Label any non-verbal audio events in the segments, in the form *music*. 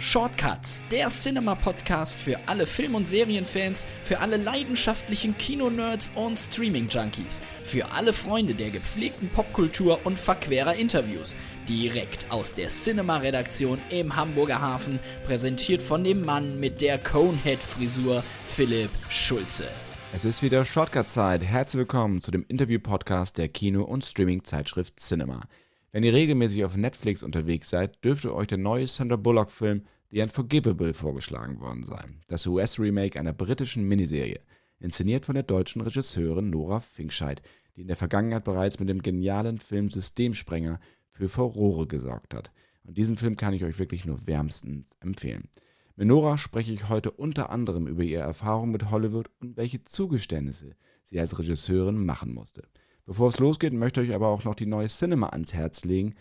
Shortcuts, der Cinema-Podcast für alle Film- und Serienfans, für alle leidenschaftlichen Kinonerds und Streaming-Junkies, für alle Freunde der gepflegten Popkultur und verquerer Interviews. Direkt aus der Cinema-Redaktion im Hamburger Hafen, präsentiert von dem Mann mit der Conehead-Frisur, Philipp Schulze. Es ist wieder Shortcut-Zeit. Herzlich willkommen zu dem Interview-Podcast der Kino- und Streaming-Zeitschrift Cinema. Wenn ihr regelmäßig auf Netflix unterwegs seid, dürfte euch der neue Sandra Bullock-Film The Unforgivable vorgeschlagen worden sein. Das US-Remake einer britischen Miniserie, inszeniert von der deutschen Regisseurin Nora Finkscheid, die in der Vergangenheit bereits mit dem genialen Film Systemsprenger für Furore gesorgt hat. Und diesen Film kann ich euch wirklich nur wärmstens empfehlen. Mit Nora spreche ich heute unter anderem über ihre Erfahrung mit Hollywood und welche Zugeständnisse sie als Regisseurin machen musste. Bevor es losgeht, möchte ich euch aber auch noch die neue Cinema ans Herz legen,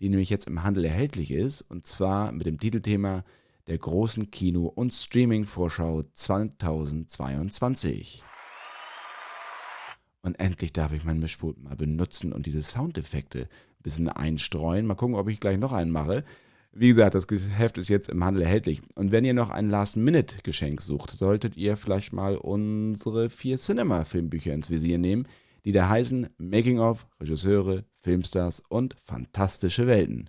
die nämlich jetzt im Handel erhältlich ist, und zwar mit dem Titelthema der großen Kino- und Streaming-Vorschau 2022. Und endlich darf ich mein Mischpult mal benutzen und diese Soundeffekte ein bisschen einstreuen. Mal gucken, ob ich gleich noch einen mache. Wie gesagt, das Heft ist jetzt im Handel erhältlich. Und wenn ihr noch ein Last-Minute-Geschenk sucht, solltet ihr vielleicht mal unsere vier Cinema-Filmbücher ins Visier nehmen, die da heißen Making of, Regisseure, Filmstars und fantastische Welten.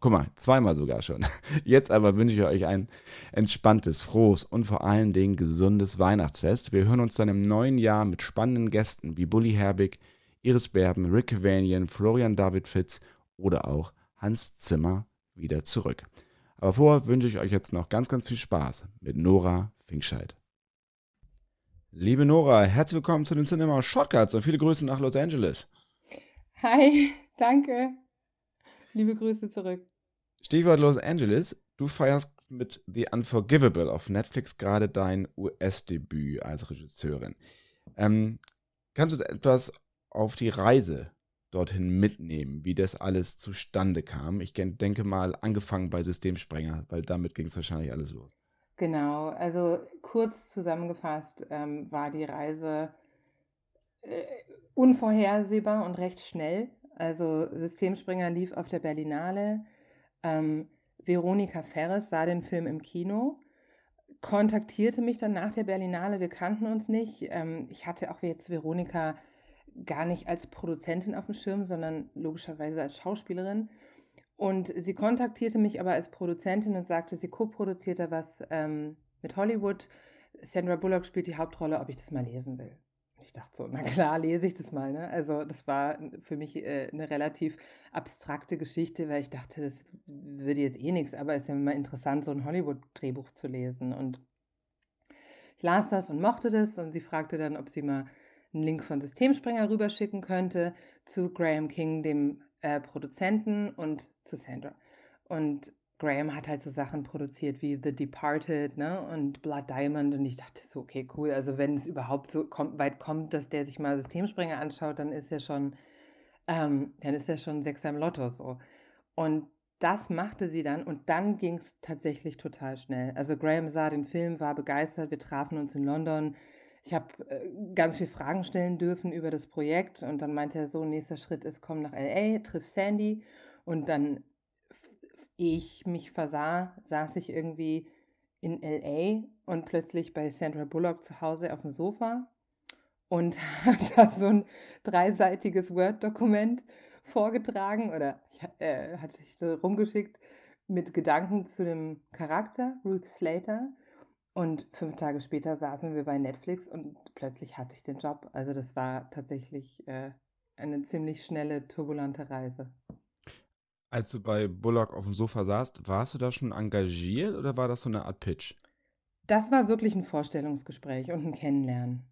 Guck mal, zweimal sogar schon. *laughs* Jetzt aber wünsche ich euch ein entspanntes, frohes und vor allen Dingen gesundes Weihnachtsfest. Wir hören uns dann im neuen Jahr mit spannenden Gästen wie Bully Herbig, Iris Berben, Rick Vanian, Florian David Fitz oder auch Hans Zimmer wieder zurück. Aber vorher wünsche ich euch jetzt noch ganz, ganz viel Spaß mit Nora Finkscheid. Liebe Nora, herzlich willkommen zu den Cinema Shortcuts und viele Grüße nach Los Angeles. Hi, *laughs* danke. Liebe Grüße zurück. Stichwort Los Angeles. Du feierst mit The Unforgivable auf Netflix gerade dein US-Debüt als Regisseurin. Ähm, kannst du etwas auf die Reise dorthin mitnehmen, wie das alles zustande kam. Ich denke mal, angefangen bei Systemsprenger, weil damit ging es wahrscheinlich alles los. Genau, also kurz zusammengefasst ähm, war die Reise äh, unvorhersehbar und recht schnell. Also Systemspringer lief auf der Berlinale. Ähm, Veronika Ferres sah den Film im Kino, kontaktierte mich dann nach der Berlinale. Wir kannten uns nicht. Ähm, ich hatte auch jetzt Veronika gar nicht als Produzentin auf dem Schirm, sondern logischerweise als Schauspielerin. Und sie kontaktierte mich aber als Produzentin und sagte, sie co-produziert da was ähm, mit Hollywood. Sandra Bullock spielt die Hauptrolle, ob ich das mal lesen will. Und ich dachte so, na klar, lese ich das mal. Ne? Also das war für mich äh, eine relativ abstrakte Geschichte, weil ich dachte, das würde jetzt eh nichts, aber es ist ja immer interessant, so ein Hollywood-Drehbuch zu lesen. Und ich las das und mochte das und sie fragte dann, ob sie mal einen Link von Systemspringer rüberschicken könnte zu Graham King, dem äh, Produzenten, und zu Sandra. Und Graham hat halt so Sachen produziert wie The Departed ne, und Blood Diamond. Und ich dachte so, okay, cool. Also, wenn es überhaupt so kommt, weit kommt, dass der sich mal Systemspringer anschaut, dann ist er schon, ähm, dann ist er schon Sechser im Lotto so. Und das machte sie dann und dann ging es tatsächlich total schnell. Also Graham sah den Film, war begeistert, wir trafen uns in London, ich habe äh, ganz viele Fragen stellen dürfen über das Projekt und dann meinte er so, nächster Schritt ist, komm nach LA, triff Sandy und dann, ehe ich mich versah, saß ich irgendwie in LA und plötzlich bei Sandra Bullock zu Hause auf dem Sofa und *laughs* habe da so ein dreiseitiges Word-Dokument vorgetragen oder äh, hatte ich rumgeschickt mit Gedanken zu dem Charakter, Ruth Slater. Und fünf Tage später saßen wir bei Netflix und plötzlich hatte ich den Job. Also das war tatsächlich äh, eine ziemlich schnelle, turbulente Reise. Als du bei Bullock auf dem Sofa saßt, warst du da schon engagiert oder war das so eine Art Pitch? Das war wirklich ein Vorstellungsgespräch und ein Kennenlernen.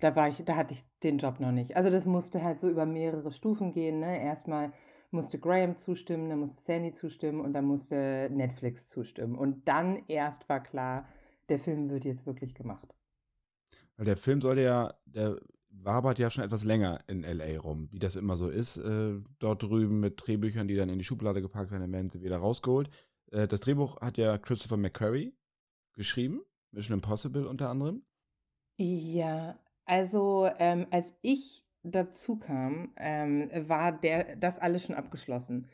Da war ich, da hatte ich den Job noch nicht. Also das musste halt so über mehrere Stufen gehen. Ne? Erstmal musste Graham zustimmen, dann musste Sandy zustimmen und dann musste Netflix zustimmen. Und dann erst war klar, der Film wird jetzt wirklich gemacht. Weil der Film sollte ja, der wabert ja schon etwas länger in LA rum, wie das immer so ist, äh, dort drüben mit Drehbüchern, die dann in die Schublade gepackt werden, dann werden sie wieder rausgeholt. Äh, das Drehbuch hat ja Christopher McQuarrie geschrieben, Mission Impossible unter anderem. Ja, also ähm, als ich dazu kam, ähm, war der, das alles schon abgeschlossen.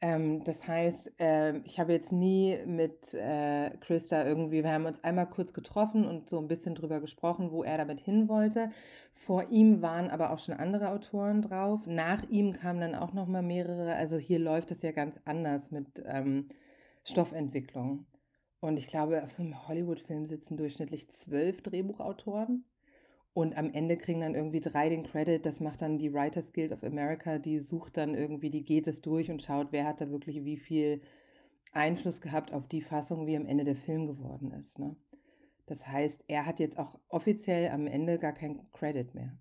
Ähm, das heißt, äh, ich habe jetzt nie mit äh, Christa irgendwie, wir haben uns einmal kurz getroffen und so ein bisschen drüber gesprochen, wo er damit hin wollte. Vor ihm waren aber auch schon andere Autoren drauf. Nach ihm kamen dann auch noch mal mehrere. Also hier läuft es ja ganz anders mit ähm, Stoffentwicklung. Und ich glaube, auf so einem Hollywood-Film sitzen durchschnittlich zwölf Drehbuchautoren. Und am Ende kriegen dann irgendwie drei den Credit. Das macht dann die Writers Guild of America. Die sucht dann irgendwie, die geht es durch und schaut, wer hat da wirklich wie viel Einfluss gehabt auf die Fassung, wie am Ende der Film geworden ist. Ne? Das heißt, er hat jetzt auch offiziell am Ende gar keinen Credit mehr.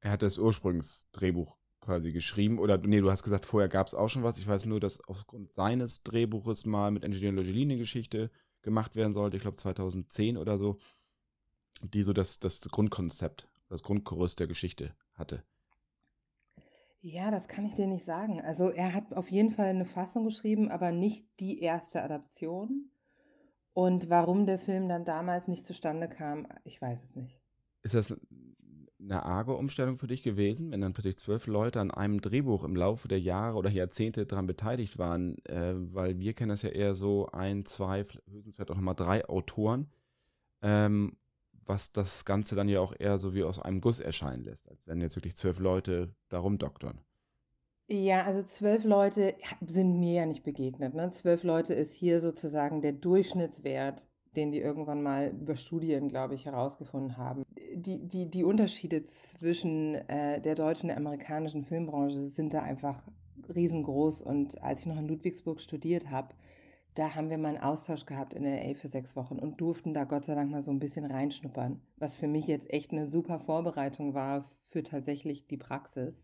Er hat das Ursprungsdrehbuch quasi geschrieben. Oder nee, du hast gesagt, vorher gab es auch schon was. Ich weiß nur, dass aufgrund seines Drehbuches mal mit Engineer Logeli eine Geschichte gemacht werden sollte. Ich glaube 2010 oder so die so das, das Grundkonzept, das Grundgerüst der Geschichte hatte. Ja, das kann ich dir nicht sagen. Also er hat auf jeden Fall eine Fassung geschrieben, aber nicht die erste Adaption. Und warum der Film dann damals nicht zustande kam, ich weiß es nicht. Ist das eine arge Umstellung für dich gewesen, wenn dann plötzlich zwölf Leute an einem Drehbuch im Laufe der Jahre oder Jahrzehnte daran beteiligt waren? Äh, weil wir kennen das ja eher so ein, zwei, höchstens vielleicht auch nochmal drei Autoren. Ähm, was das Ganze dann ja auch eher so wie aus einem Guss erscheinen lässt, als wenn jetzt wirklich zwölf Leute darum doktern. Ja, also zwölf Leute sind mir ja nicht begegnet. Ne? Zwölf Leute ist hier sozusagen der Durchschnittswert, den die irgendwann mal über Studien, glaube ich, herausgefunden haben. Die, die, die Unterschiede zwischen äh, der deutschen und der amerikanischen Filmbranche sind da einfach riesengroß. Und als ich noch in Ludwigsburg studiert habe, da haben wir mal einen Austausch gehabt in LA für sechs Wochen und durften da Gott sei Dank mal so ein bisschen reinschnuppern, was für mich jetzt echt eine super Vorbereitung war für tatsächlich die Praxis.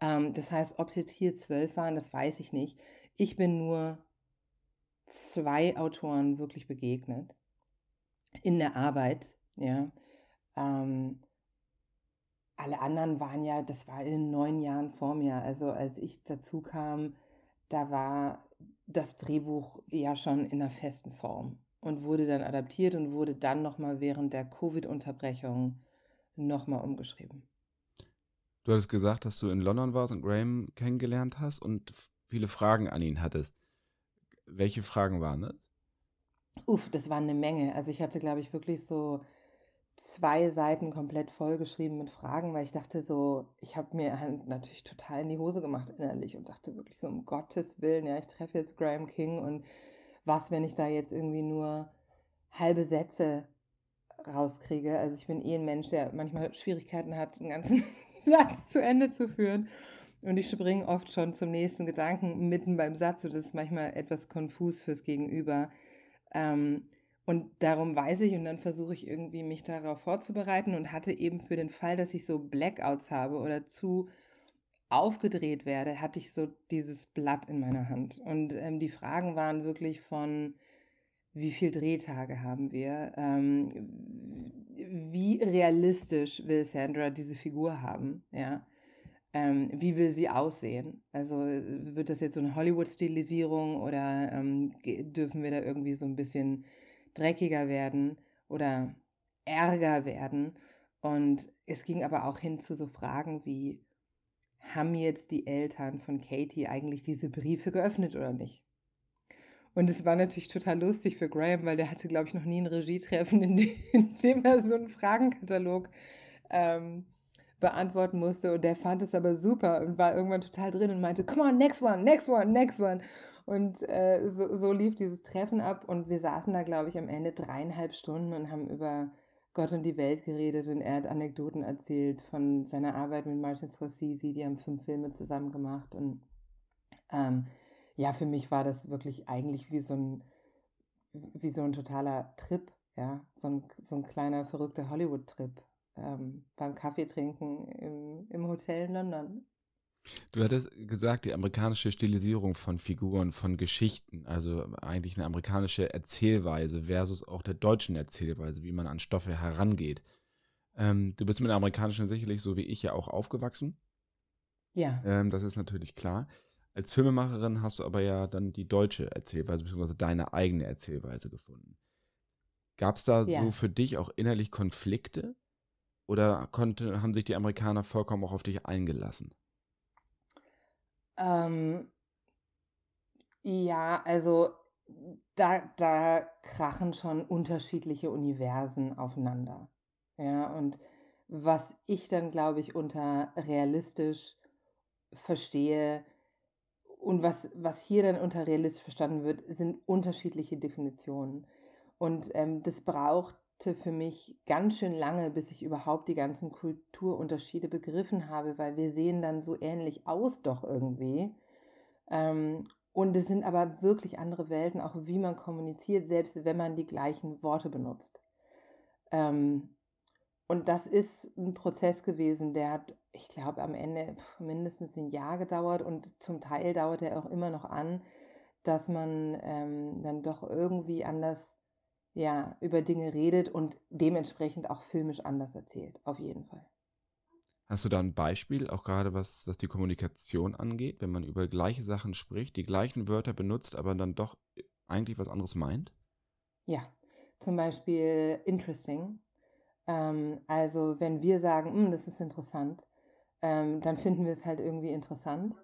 Ähm, das heißt, ob es jetzt hier zwölf waren, das weiß ich nicht. Ich bin nur zwei Autoren wirklich begegnet in der Arbeit, ja. Ähm, alle anderen waren ja, das war in neun Jahren vor mir. Also als ich dazu kam, da war das Drehbuch ja schon in einer festen Form und wurde dann adaptiert und wurde dann nochmal während der Covid-Unterbrechung nochmal umgeschrieben. Du hattest gesagt, dass du in London warst und Graham kennengelernt hast und viele Fragen an ihn hattest. Welche Fragen waren das? Uff, das waren eine Menge. Also ich hatte, glaube ich, wirklich so zwei Seiten komplett vollgeschrieben mit Fragen, weil ich dachte so, ich habe mir halt natürlich total in die Hose gemacht innerlich und dachte wirklich so, um Gottes Willen, ja, ich treffe jetzt Graham King und was, wenn ich da jetzt irgendwie nur halbe Sätze rauskriege. Also ich bin eh ein Mensch, der manchmal Schwierigkeiten hat, einen ganzen *laughs* Satz zu Ende zu führen. Und ich springe oft schon zum nächsten Gedanken mitten beim Satz und das ist manchmal etwas konfus fürs Gegenüber. Ähm, und darum weiß ich und dann versuche ich irgendwie mich darauf vorzubereiten und hatte eben für den Fall, dass ich so Blackouts habe oder zu aufgedreht werde, hatte ich so dieses Blatt in meiner Hand. Und ähm, die Fragen waren wirklich von, wie viele Drehtage haben wir? Ähm, wie realistisch will Sandra diese Figur haben? Ja. Ähm, wie will sie aussehen? Also wird das jetzt so eine Hollywood-Stilisierung oder ähm, dürfen wir da irgendwie so ein bisschen dreckiger werden oder ärger werden. Und es ging aber auch hin zu so Fragen wie, haben jetzt die Eltern von Katie eigentlich diese Briefe geöffnet oder nicht? Und es war natürlich total lustig für Graham, weil der hatte, glaube ich, noch nie ein Regietreffen, *laughs* in, dem, er so einen Fragenkatalog ähm, beantworten musste. Und der fand es aber super und war irgendwann total drin und meinte, come on, next one, next one, next one. Und äh, so, so lief dieses Treffen ab und wir saßen da, glaube ich, am Ende dreieinhalb Stunden und haben über Gott und die Welt geredet und er hat Anekdoten erzählt von seiner Arbeit mit Martin Scorsese, die haben fünf Filme zusammen gemacht und ähm, ja, für mich war das wirklich eigentlich wie so ein, wie so ein totaler Trip, ja, so ein, so ein kleiner verrückter Hollywood-Trip ähm, beim Kaffeetrinken im, im Hotel in London. Du hattest gesagt, die amerikanische Stilisierung von Figuren, von Geschichten, also eigentlich eine amerikanische Erzählweise versus auch der deutschen Erzählweise, wie man an Stoffe herangeht. Ähm, du bist mit der amerikanischen sicherlich so wie ich ja auch aufgewachsen. Ja. Ähm, das ist natürlich klar. Als Filmemacherin hast du aber ja dann die deutsche Erzählweise, beziehungsweise deine eigene Erzählweise gefunden. Gab es da ja. so für dich auch innerlich Konflikte? Oder konnte, haben sich die Amerikaner vollkommen auch auf dich eingelassen? Ähm, Ja, also da, da krachen schon unterschiedliche Universen aufeinander. Ja, und was ich dann, glaube ich, unter realistisch verstehe und was, was hier dann unter realistisch verstanden wird, sind unterschiedliche Definitionen. Und ähm, das brauchte für mich ganz schön lange, bis ich überhaupt die ganzen Kulturunterschiede begriffen habe, weil wir sehen dann so ähnlich aus doch irgendwie. Ähm, und es sind aber wirklich andere Welten, auch wie man kommuniziert, selbst wenn man die gleichen Worte benutzt. Ähm, und das ist ein Prozess gewesen, der hat, ich glaube, am Ende mindestens ein Jahr gedauert und zum Teil dauert er auch immer noch an, dass man ähm, dann doch irgendwie anders ja, über Dinge redet und dementsprechend auch filmisch anders erzählt, auf jeden Fall. Hast du da ein Beispiel, auch gerade was, was die Kommunikation angeht, wenn man über gleiche Sachen spricht, die gleichen Wörter benutzt, aber dann doch eigentlich was anderes meint? Ja, zum Beispiel interesting. Ähm, also wenn wir sagen, hm, das ist interessant, ähm, dann finden wir es halt irgendwie interessant.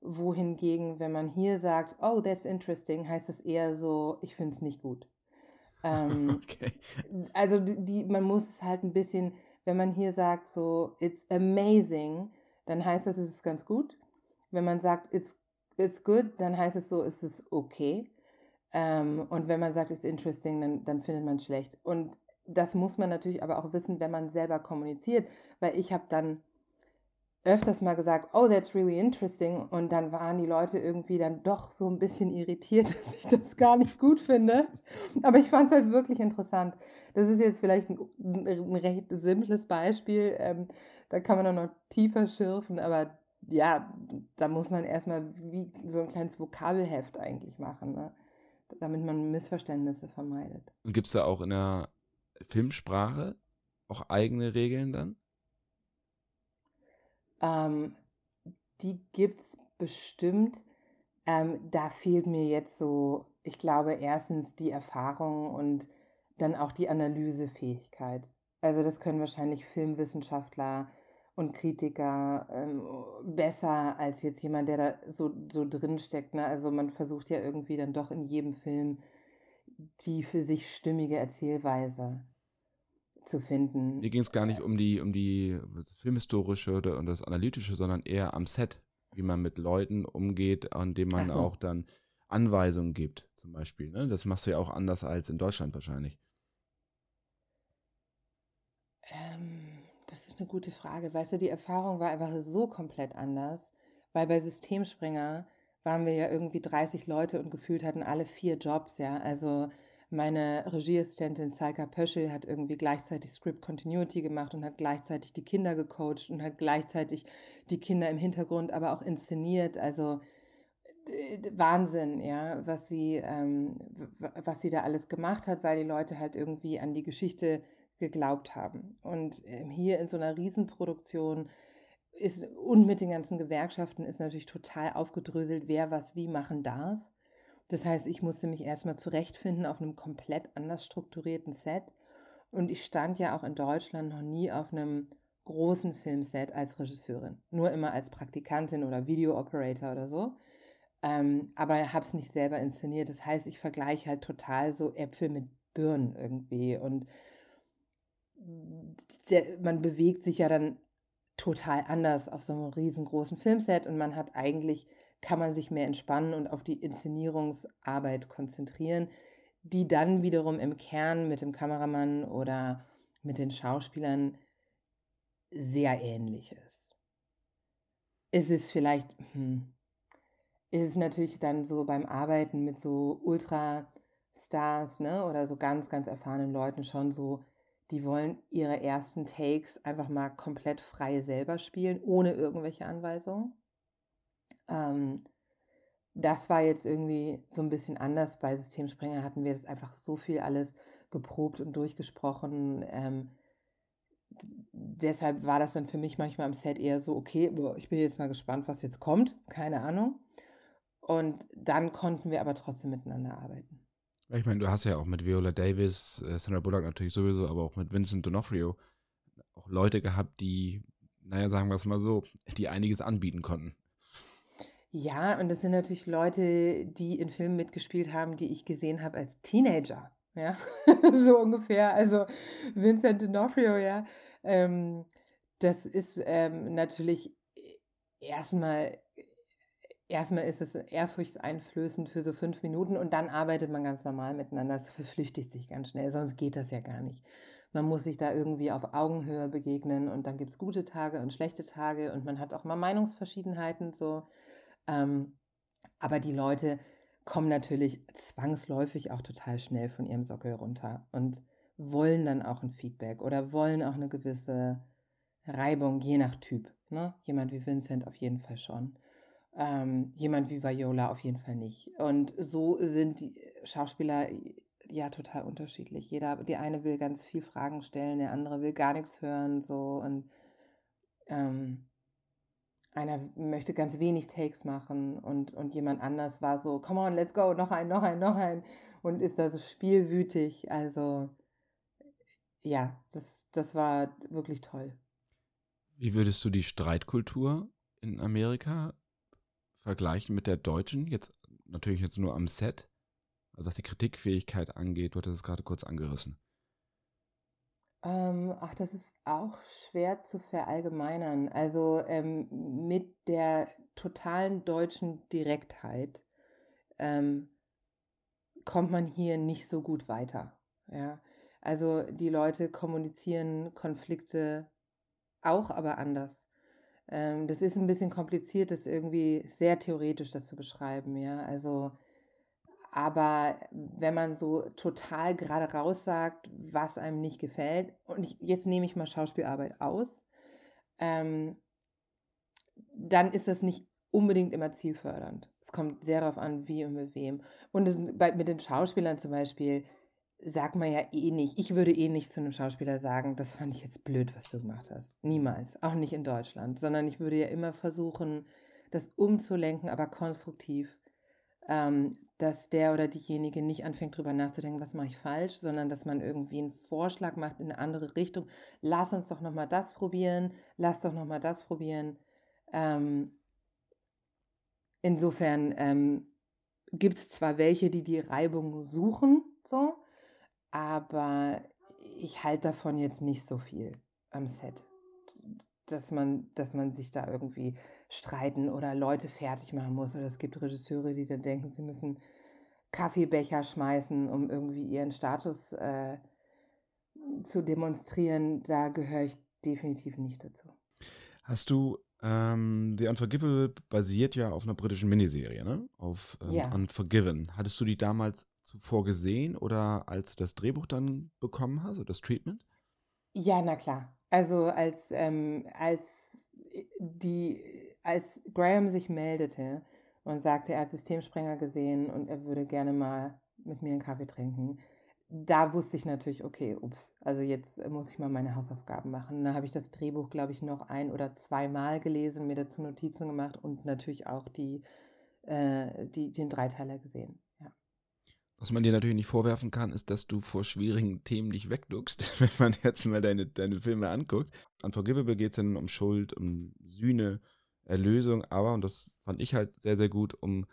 Wohingegen, wenn man hier sagt, oh, that's interesting, heißt es eher so, ich finde es nicht gut. Ähm, *laughs* okay. Also die, man muss es halt ein bisschen, wenn man hier sagt so, it's amazing, dann heißt das, es ist ganz gut. Wenn man sagt, it's, it's good, dann heißt es so, es ist okay. Ähm, und wenn man sagt, it's interesting, dann, dann findet man es schlecht. Und das muss man natürlich aber auch wissen, wenn man selber kommuniziert, weil ich habe dann öfters mal gesagt, oh, that's really interesting. Und dann waren die Leute irgendwie dann doch so ein bisschen irritiert, *laughs* dass ich das gar nicht gut finde. Aber ich fand es halt wirklich interessant. Das ist jetzt vielleicht ein, ein recht simples Beispiel. Ähm, da kann man auch noch tiefer schürfen, aber ja, da muss man erstmal wie so ein kleines Vokabelheft eigentlich machen, ne? damit man Missverständnisse vermeidet. Und gibt es da auch in der Filmsprache auch eigene Regeln dann? Ähm, die gibt es bestimmt. Ähm, da fehlt mir jetzt so, ich glaube, erstens die Erfahrung und dann auch die Analysefähigkeit. Also das können wahrscheinlich Filmwissenschaftler und Kritiker ähm, besser als jetzt jemand, der da so, so drin. Ne? Also man versucht ja irgendwie dann doch in jedem Film die für sich stimmige Erzählweise zu finden. Mir ging es gar nicht um die, um die das filmhistorische oder und das analytische, sondern eher am Set, wie man mit Leuten umgeht, an dem man so. auch dann Anweisungen gibt, zum Beispiel. Ne? Das machst du ja auch anders als in Deutschland wahrscheinlich. Ähm, das ist eine gute Frage. Weißt du, die Erfahrung war einfach so komplett anders, weil bei Systemspringer waren wir ja irgendwie 30 Leute und gefühlt hatten alle vier Jobs, ja. Also meine Regieassistentin Salka Pöschel hat irgendwie gleichzeitig Script Continuity gemacht und hat gleichzeitig die Kinder gecoacht und hat gleichzeitig die Kinder im Hintergrund aber auch inszeniert. Also äh, Wahnsinn, ja, was sie, ähm, was sie da alles gemacht hat, weil die Leute halt irgendwie an die Geschichte geglaubt haben. Und ähm, hier in so einer Riesenproduktion ist und mit den ganzen Gewerkschaften ist natürlich total aufgedröselt, wer was wie machen darf. Das heißt, ich musste mich erstmal zurechtfinden auf einem komplett anders strukturierten Set. Und ich stand ja auch in Deutschland noch nie auf einem großen Filmset als Regisseurin. Nur immer als Praktikantin oder Video-Operator oder so. Ähm, aber habe es nicht selber inszeniert. Das heißt, ich vergleiche halt total so Äpfel mit Birnen irgendwie. Und der, man bewegt sich ja dann total anders auf so einem riesengroßen Filmset und man hat eigentlich kann man sich mehr entspannen und auf die Inszenierungsarbeit konzentrieren, die dann wiederum im Kern mit dem Kameramann oder mit den Schauspielern sehr ähnlich ist. Es ist vielleicht, hm, ist es natürlich dann so beim Arbeiten mit so Ultrastars ne, oder so ganz, ganz erfahrenen Leuten schon so, die wollen ihre ersten Takes einfach mal komplett frei selber spielen, ohne irgendwelche Anweisungen. Ähm, das war jetzt irgendwie so ein bisschen anders. Bei Systemspringer hatten wir das einfach so viel alles geprobt und durchgesprochen. Ähm, deshalb war das dann für mich manchmal am Set eher so, okay, boah, ich bin jetzt mal gespannt, was jetzt kommt. Keine Ahnung. Und dann konnten wir aber trotzdem miteinander arbeiten. Ich meine, du hast ja auch mit Viola Davis, äh, Sandra Bullock natürlich sowieso, aber auch mit Vincent D'Onofrio auch Leute gehabt, die, naja, sagen wir es mal so, die einiges anbieten konnten. Ja, und das sind natürlich Leute, die in Filmen mitgespielt haben, die ich gesehen habe als Teenager. Ja, *laughs* so ungefähr. Also Vincent D'Onofrio, ja. Ähm, das ist ähm, natürlich erstmal erstmal ist es ehrfurchtseinflößend für so fünf Minuten und dann arbeitet man ganz normal miteinander. Es verflüchtigt sich ganz schnell, sonst geht das ja gar nicht. Man muss sich da irgendwie auf Augenhöhe begegnen und dann gibt es gute Tage und schlechte Tage und man hat auch mal Meinungsverschiedenheiten so. Ähm, aber die Leute kommen natürlich zwangsläufig auch total schnell von ihrem Sockel runter und wollen dann auch ein Feedback oder wollen auch eine gewisse Reibung, je nach Typ. Ne? Jemand wie Vincent auf jeden Fall schon. Ähm, jemand wie Viola auf jeden Fall nicht. Und so sind die Schauspieler ja total unterschiedlich. Jeder, die eine will ganz viel Fragen stellen, der andere will gar nichts hören, so und ähm, einer möchte ganz wenig Takes machen und, und jemand anders war so, come on, let's go, noch ein, noch ein, noch ein und ist da so spielwütig. Also ja, das, das war wirklich toll. Wie würdest du die Streitkultur in Amerika vergleichen mit der deutschen? Jetzt natürlich jetzt nur am Set, was die Kritikfähigkeit angeht. Du hattest es gerade kurz angerissen. Ähm, ach, das ist auch schwer zu verallgemeinern. Also ähm, mit der totalen deutschen Direktheit ähm, kommt man hier nicht so gut weiter. Ja? Also die Leute kommunizieren Konflikte auch, aber anders. Ähm, das ist ein bisschen kompliziert, das irgendwie sehr theoretisch das zu beschreiben, ja. Also, aber wenn man so total gerade raus sagt, was einem nicht gefällt, und ich, jetzt nehme ich mal Schauspielarbeit aus, ähm, dann ist das nicht unbedingt immer zielfördernd. Es kommt sehr darauf an, wie und mit wem. Und bei, mit den Schauspielern zum Beispiel, sagt man ja eh nicht. Ich würde eh nicht zu einem Schauspieler sagen, das fand ich jetzt blöd, was du gemacht hast. Niemals. Auch nicht in Deutschland. Sondern ich würde ja immer versuchen, das umzulenken, aber konstruktiv. Ähm, dass der oder diejenige nicht anfängt, drüber nachzudenken, was mache ich falsch, sondern dass man irgendwie einen Vorschlag macht in eine andere Richtung. Lass uns doch nochmal das probieren, lass doch nochmal das probieren. Ähm, insofern ähm, gibt es zwar welche, die die Reibung suchen, so, aber ich halte davon jetzt nicht so viel am Set, dass man, dass man sich da irgendwie streiten oder Leute fertig machen muss. Oder es gibt Regisseure, die dann denken, sie müssen Kaffeebecher schmeißen, um irgendwie ihren Status äh, zu demonstrieren. Da gehöre ich definitiv nicht dazu. Hast du ähm, The Unforgivable basiert ja auf einer britischen Miniserie, ne? Auf ähm, ja. Unforgiven. Hattest du die damals zuvor gesehen oder als du das Drehbuch dann bekommen hast oder das Treatment? Ja, na klar. Also als, ähm, als, äh, die, als Graham sich meldete und sagte, er hat Systemsprenger gesehen und er würde gerne mal mit mir einen Kaffee trinken, da wusste ich natürlich, okay, ups, also jetzt muss ich mal meine Hausaufgaben machen. Da habe ich das Drehbuch, glaube ich, noch ein oder zweimal gelesen, mir dazu Notizen gemacht und natürlich auch die, äh, die, den Dreiteiler gesehen. Was man dir natürlich nicht vorwerfen kann, ist, dass du vor schwierigen Themen nicht wegduckst, *laughs* wenn man jetzt mal deine, deine Filme anguckt. Unforgivable geht es dann um Schuld, um Sühne, Erlösung, aber, und das fand ich halt sehr, sehr gut, um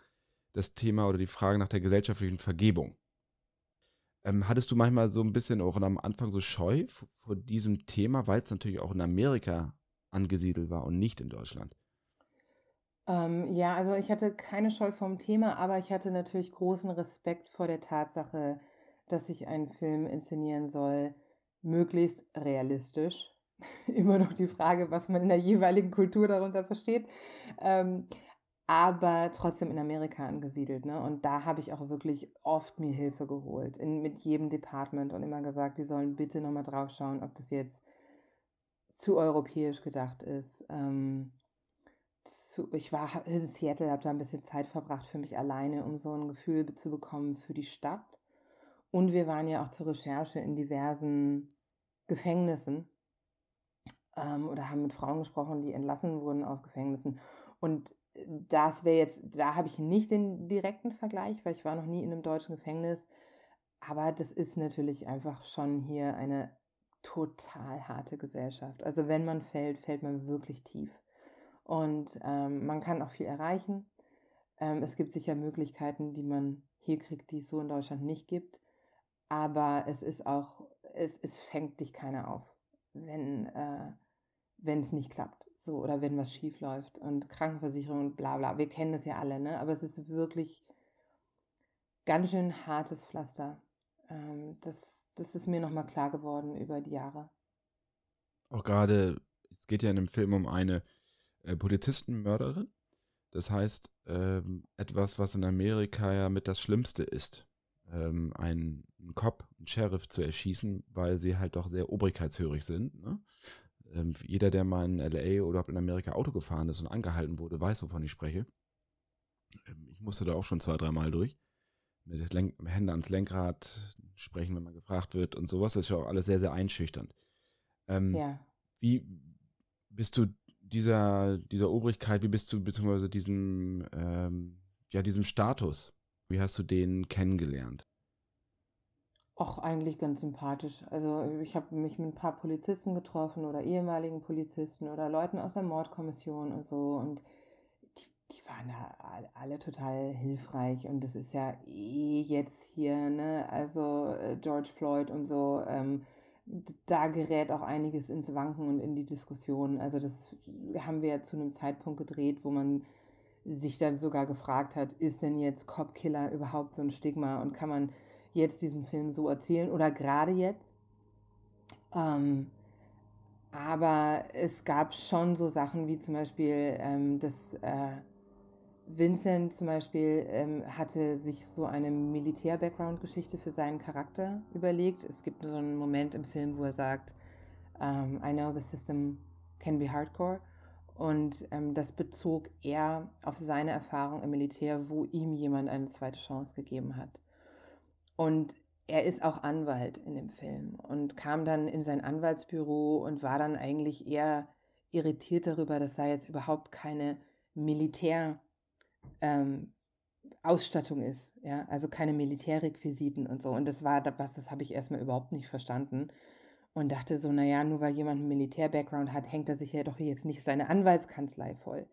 das Thema oder die Frage nach der gesellschaftlichen Vergebung. Ähm, hattest du manchmal so ein bisschen auch am Anfang so Scheu vor diesem Thema, weil es natürlich auch in Amerika angesiedelt war und nicht in Deutschland? Ähm, ja, also ich hatte keine Scheu vom Thema, aber ich hatte natürlich großen Respekt vor der Tatsache, dass ich einen Film inszenieren soll, möglichst realistisch. *laughs* Immer noch die Frage, was man in der jeweiligen Kultur darunter versteht. Ähm, aber trotzdem in Amerika angesiedelt. Ne? Und da habe ich auch wirklich oft mir Hilfe geholt, in, mit jedem Department und immer gesagt, die sollen bitte nochmal drauf schauen, ob das jetzt zu europäisch gedacht ist. Ähm, zu, ich war in Seattle, habe da ein bisschen Zeit verbracht für mich alleine, um so ein Gefühl zu bekommen für die Stadt. Und wir waren ja auch zur Recherche in diversen Gefängnissen ähm, oder haben mit Frauen gesprochen, die entlassen wurden aus Gefängnissen. Und das wäre jetzt, da habe ich nicht den direkten Vergleich, weil ich war noch nie in einem deutschen Gefängnis. Aber das ist natürlich einfach schon hier eine total harte Gesellschaft. Also wenn man fällt, fällt man wirklich tief. Und ähm, man kann auch viel erreichen. Ähm, es gibt sicher Möglichkeiten, die man hier kriegt, die es so in Deutschland nicht gibt. Aber es ist auch, es, es fängt dich keiner auf, wenn äh, es nicht klappt. So, oder wenn was schief läuft und Krankenversicherung und bla bla. Wir kennen das ja alle, ne? Aber es ist wirklich ganz schön hartes Pflaster. Ähm, das, das ist mir nochmal klar geworden über die Jahre. Auch gerade, es geht ja in dem Film um eine äh, Polizistenmörderin. Das heißt, ähm, etwas, was in Amerika ja mit das Schlimmste ist, ähm, einen, einen Cop, einen Sheriff zu erschießen, weil sie halt doch sehr obrigkeitshörig sind. Ne? Ähm, jeder, der mal in LA oder in Amerika Auto gefahren ist und angehalten wurde, weiß, wovon ich spreche. Ähm, ich musste da auch schon zwei, dreimal durch. Mit Lenk Hände ans Lenkrad sprechen, wenn man gefragt wird und sowas. Das ist ja auch alles sehr, sehr einschüchternd. Ähm, ja. Wie bist du dieser, dieser Obrigkeit, wie bist du beziehungsweise diesem, ähm, ja, diesem Status, wie hast du den kennengelernt? Auch eigentlich ganz sympathisch. Also ich habe mich mit ein paar Polizisten getroffen oder ehemaligen Polizisten oder Leuten aus der Mordkommission und so und die, die waren da alle total hilfreich und das ist ja eh jetzt hier, ne, also äh, George Floyd und so, ähm, da gerät auch einiges ins Wanken und in die Diskussion. Also das haben wir ja zu einem Zeitpunkt gedreht, wo man sich dann sogar gefragt hat, ist denn jetzt Cop-Killer überhaupt so ein Stigma und kann man jetzt diesen Film so erzählen oder gerade jetzt. Ähm, aber es gab schon so Sachen wie zum Beispiel, ähm, dass äh, Vincent zum Beispiel ähm, hatte sich so eine Militär-Background-Geschichte für seinen Charakter überlegt. Es gibt so einen Moment im Film, wo er sagt, ähm, I know the system can be hardcore. Und ähm, das bezog er auf seine Erfahrung im Militär, wo ihm jemand eine zweite Chance gegeben hat. Und er ist auch Anwalt in dem Film und kam dann in sein Anwaltsbüro und war dann eigentlich eher irritiert darüber, dass da jetzt überhaupt keine Militär- ähm, ist, ja, also keine Militärrequisiten und so. Und das war was, das habe ich erstmal überhaupt nicht verstanden und dachte so, naja, nur weil jemand einen Militär-Background hat, hängt er sich ja doch jetzt nicht seine Anwaltskanzlei voll.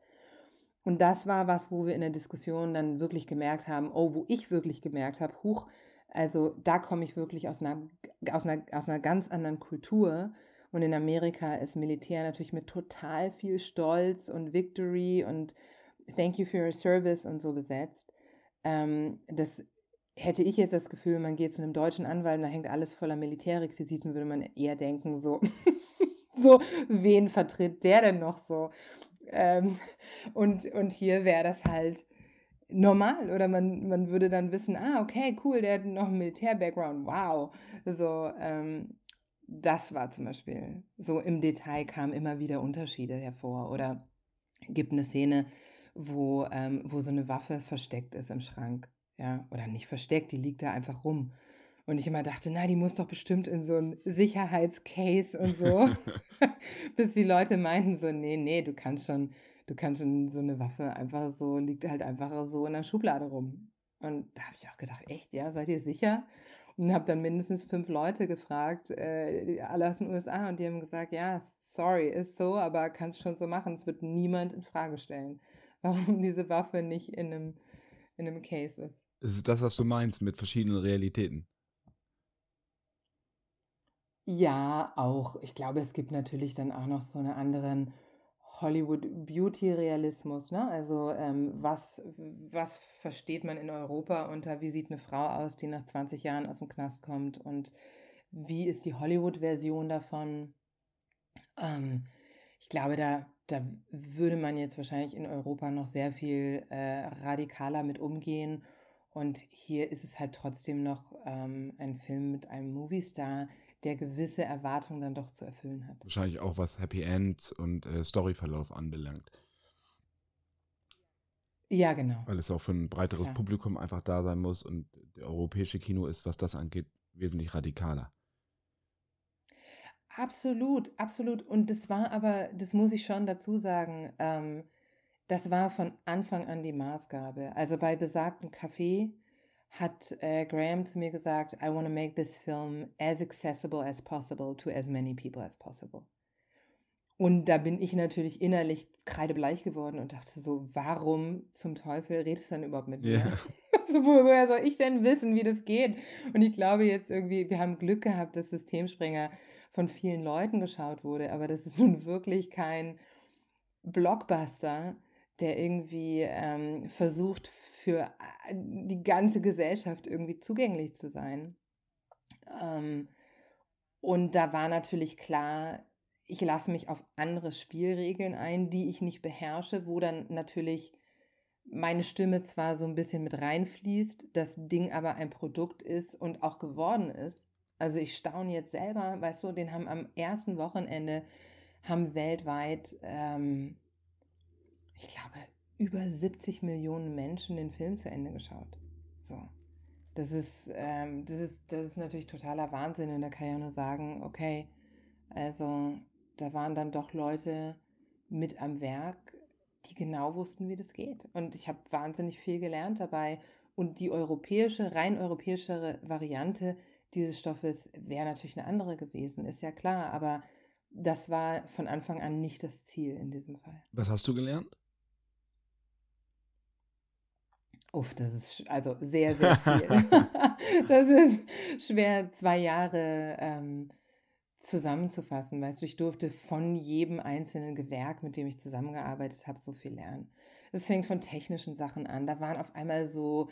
Und das war was, wo wir in der Diskussion dann wirklich gemerkt haben, oh, wo ich wirklich gemerkt habe, huch, also da komme ich wirklich aus einer, aus, einer, aus einer ganz anderen Kultur. Und in Amerika ist Militär natürlich mit total viel Stolz und Victory und Thank you for your service und so besetzt. Ähm, das hätte ich jetzt das Gefühl, man geht zu einem deutschen Anwalt, da hängt alles voller Militärrequisiten, würde man eher denken, so, *laughs* so wen vertritt der denn noch so? Ähm, und, und hier wäre das halt normal oder man, man würde dann wissen, ah, okay, cool, der hat noch einen Militär-Background, wow. So, ähm, das war zum Beispiel, so im Detail kamen immer wieder Unterschiede hervor oder gibt eine Szene, wo, ähm, wo so eine Waffe versteckt ist im Schrank. Ja, oder nicht versteckt, die liegt da einfach rum. Und ich immer dachte, na, die muss doch bestimmt in so ein Sicherheitscase und so. *laughs* *laughs* Bis die Leute meinten so, nee, nee, du kannst schon, du kannst schon so eine Waffe einfach so, liegt halt einfach so in der Schublade rum. Und da habe ich auch gedacht, echt, ja, seid ihr sicher? Und habe dann mindestens fünf Leute gefragt, äh, alle aus den USA, und die haben gesagt, ja, sorry, ist so, aber kannst schon so machen. Es wird niemand in Frage stellen *laughs* warum diese Waffe nicht in einem, in einem Case ist. Es ist das, was du meinst mit verschiedenen Realitäten. Ja, auch. Ich glaube, es gibt natürlich dann auch noch so einen anderen Hollywood-Beauty-Realismus. Ne? Also ähm, was, was versteht man in Europa unter, wie sieht eine Frau aus, die nach 20 Jahren aus dem Knast kommt und wie ist die Hollywood-Version davon? Ähm, ich glaube, da da würde man jetzt wahrscheinlich in Europa noch sehr viel äh, radikaler mit umgehen. Und hier ist es halt trotzdem noch ähm, ein Film mit einem Movie-Star, der gewisse Erwartungen dann doch zu erfüllen hat. Wahrscheinlich auch was Happy End und äh, Storyverlauf anbelangt. Ja, genau. Weil es auch für ein breiteres Klar. Publikum einfach da sein muss und der europäische Kino ist, was das angeht, wesentlich radikaler. Absolut, absolut. Und das war aber, das muss ich schon dazu sagen, ähm, das war von Anfang an die Maßgabe. Also bei besagten Café hat äh, Graham zu mir gesagt, I want to make this film as accessible as possible to as many people as possible. Und da bin ich natürlich innerlich kreidebleich geworden und dachte so, warum zum Teufel redest du dann überhaupt mit mir? *laughs* Wo- woher soll ich denn wissen, wie das geht? Und ich glaube jetzt irgendwie, wir haben Glück gehabt, dass Systemspringer von vielen Leuten geschaut wurde, aber das ist nun wirklich kein Blockbuster, der irgendwie ähm, versucht, für äh, die ganze Gesellschaft irgendwie zugänglich zu sein. Ähm, und da war natürlich klar, ich lasse mich auf andere Spielregeln ein, die ich nicht beherrsche, wo dann natürlich meine Stimme zwar so ein bisschen mit reinfließt, das Ding aber ein Produkt ist und auch geworden ist. Also ich staune jetzt selber, weißt du, den haben am ersten Wochenende, haben weltweit, ähm, ich glaube, über 70 Millionen Menschen den Film zu Ende geschaut. So. Das ist, ähm, das ist, das ist natürlich totaler Wahnsinn und da kann ich auch nur sagen, okay, also da waren dann doch Leute mit am Werk, die genau wussten, wie das geht. Und ich habe wahnsinnig viel gelernt dabei. Und die europäische, rein europäische Variante dieses Stoffes wäre natürlich eine andere gewesen, ist ja klar. Aber das war von Anfang an nicht das Ziel in diesem Fall. Was hast du gelernt? Uff, das ist also sehr, sehr viel. *laughs* *laughs* das ist schwer, zwei Jahre ähm, zusammenzufassen. Weißt du, ich durfte von jedem einzelnen Gewerk, mit dem ich zusammengearbeitet habe, so viel lernen. Es fängt von technischen Sachen an. Da waren auf einmal so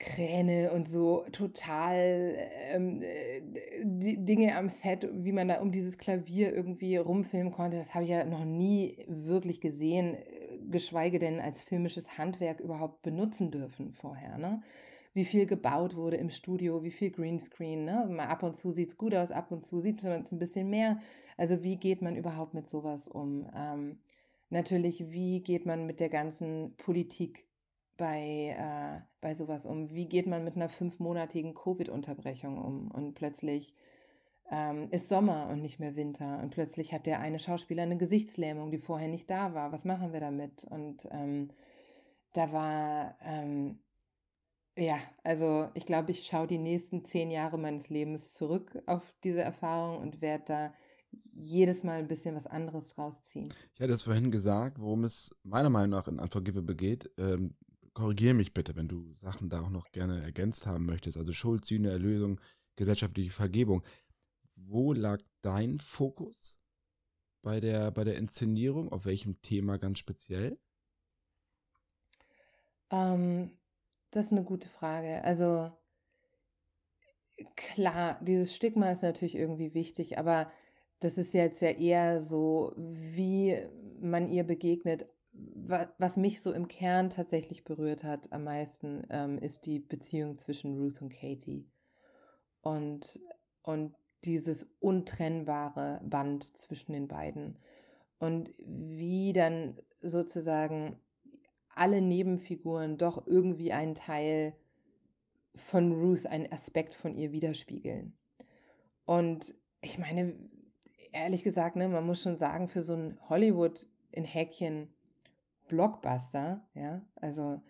Kräne und so total ähm, äh, die Dinge am Set, wie man da um dieses Klavier irgendwie rumfilmen konnte. Das habe ich ja noch nie wirklich gesehen, geschweige denn als filmisches Handwerk überhaupt benutzen dürfen vorher. Ne? Wie viel gebaut wurde im Studio, wie viel Greenscreen. Ne? Mal ab und zu sieht es gut aus, ab und zu sieht man es ein bisschen mehr. Also wie geht man überhaupt mit sowas um? Ähm, natürlich, wie geht man mit der ganzen Politik bei, äh, bei sowas um? Wie geht man mit einer fünfmonatigen Covid-Unterbrechung um? Und plötzlich ähm, ist Sommer und nicht mehr Winter. Und plötzlich hat der eine Schauspieler eine Gesichtslähmung, die vorher nicht da war. Was machen wir damit? Und ähm, da war, ähm, ja, also ich glaube, ich schaue die nächsten zehn Jahre meines Lebens zurück auf diese Erfahrung und werde da jedes Mal ein bisschen was anderes draus ziehen. Ich hatte es vorhin gesagt, worum es meiner Meinung nach in Unforgivable geht. Ähm, Korrigiere mich bitte, wenn du Sachen da auch noch gerne ergänzt haben möchtest. Also Schuld, Sühne, Erlösung, gesellschaftliche Vergebung. Wo lag dein Fokus bei der, bei der Inszenierung? Auf welchem Thema ganz speziell? Ähm, das ist eine gute Frage. Also klar, dieses Stigma ist natürlich irgendwie wichtig, aber das ist jetzt ja eher so, wie man ihr begegnet. Wa- Was mich so im Kern tatsächlich berührt hat am meisten, ähm, ist die Beziehung zwischen Ruth und Katie. Und, und dieses untrennbare Band zwischen den beiden. Und wie dann sozusagen alle Nebenfiguren doch irgendwie einen Teil von Ruth, einen Aspekt von ihr widerspiegeln. Und ich meine, ehrlich gesagt, ne, man muss schon sagen, für so ein Hollywood in Häkchen Blockbuster, ja, also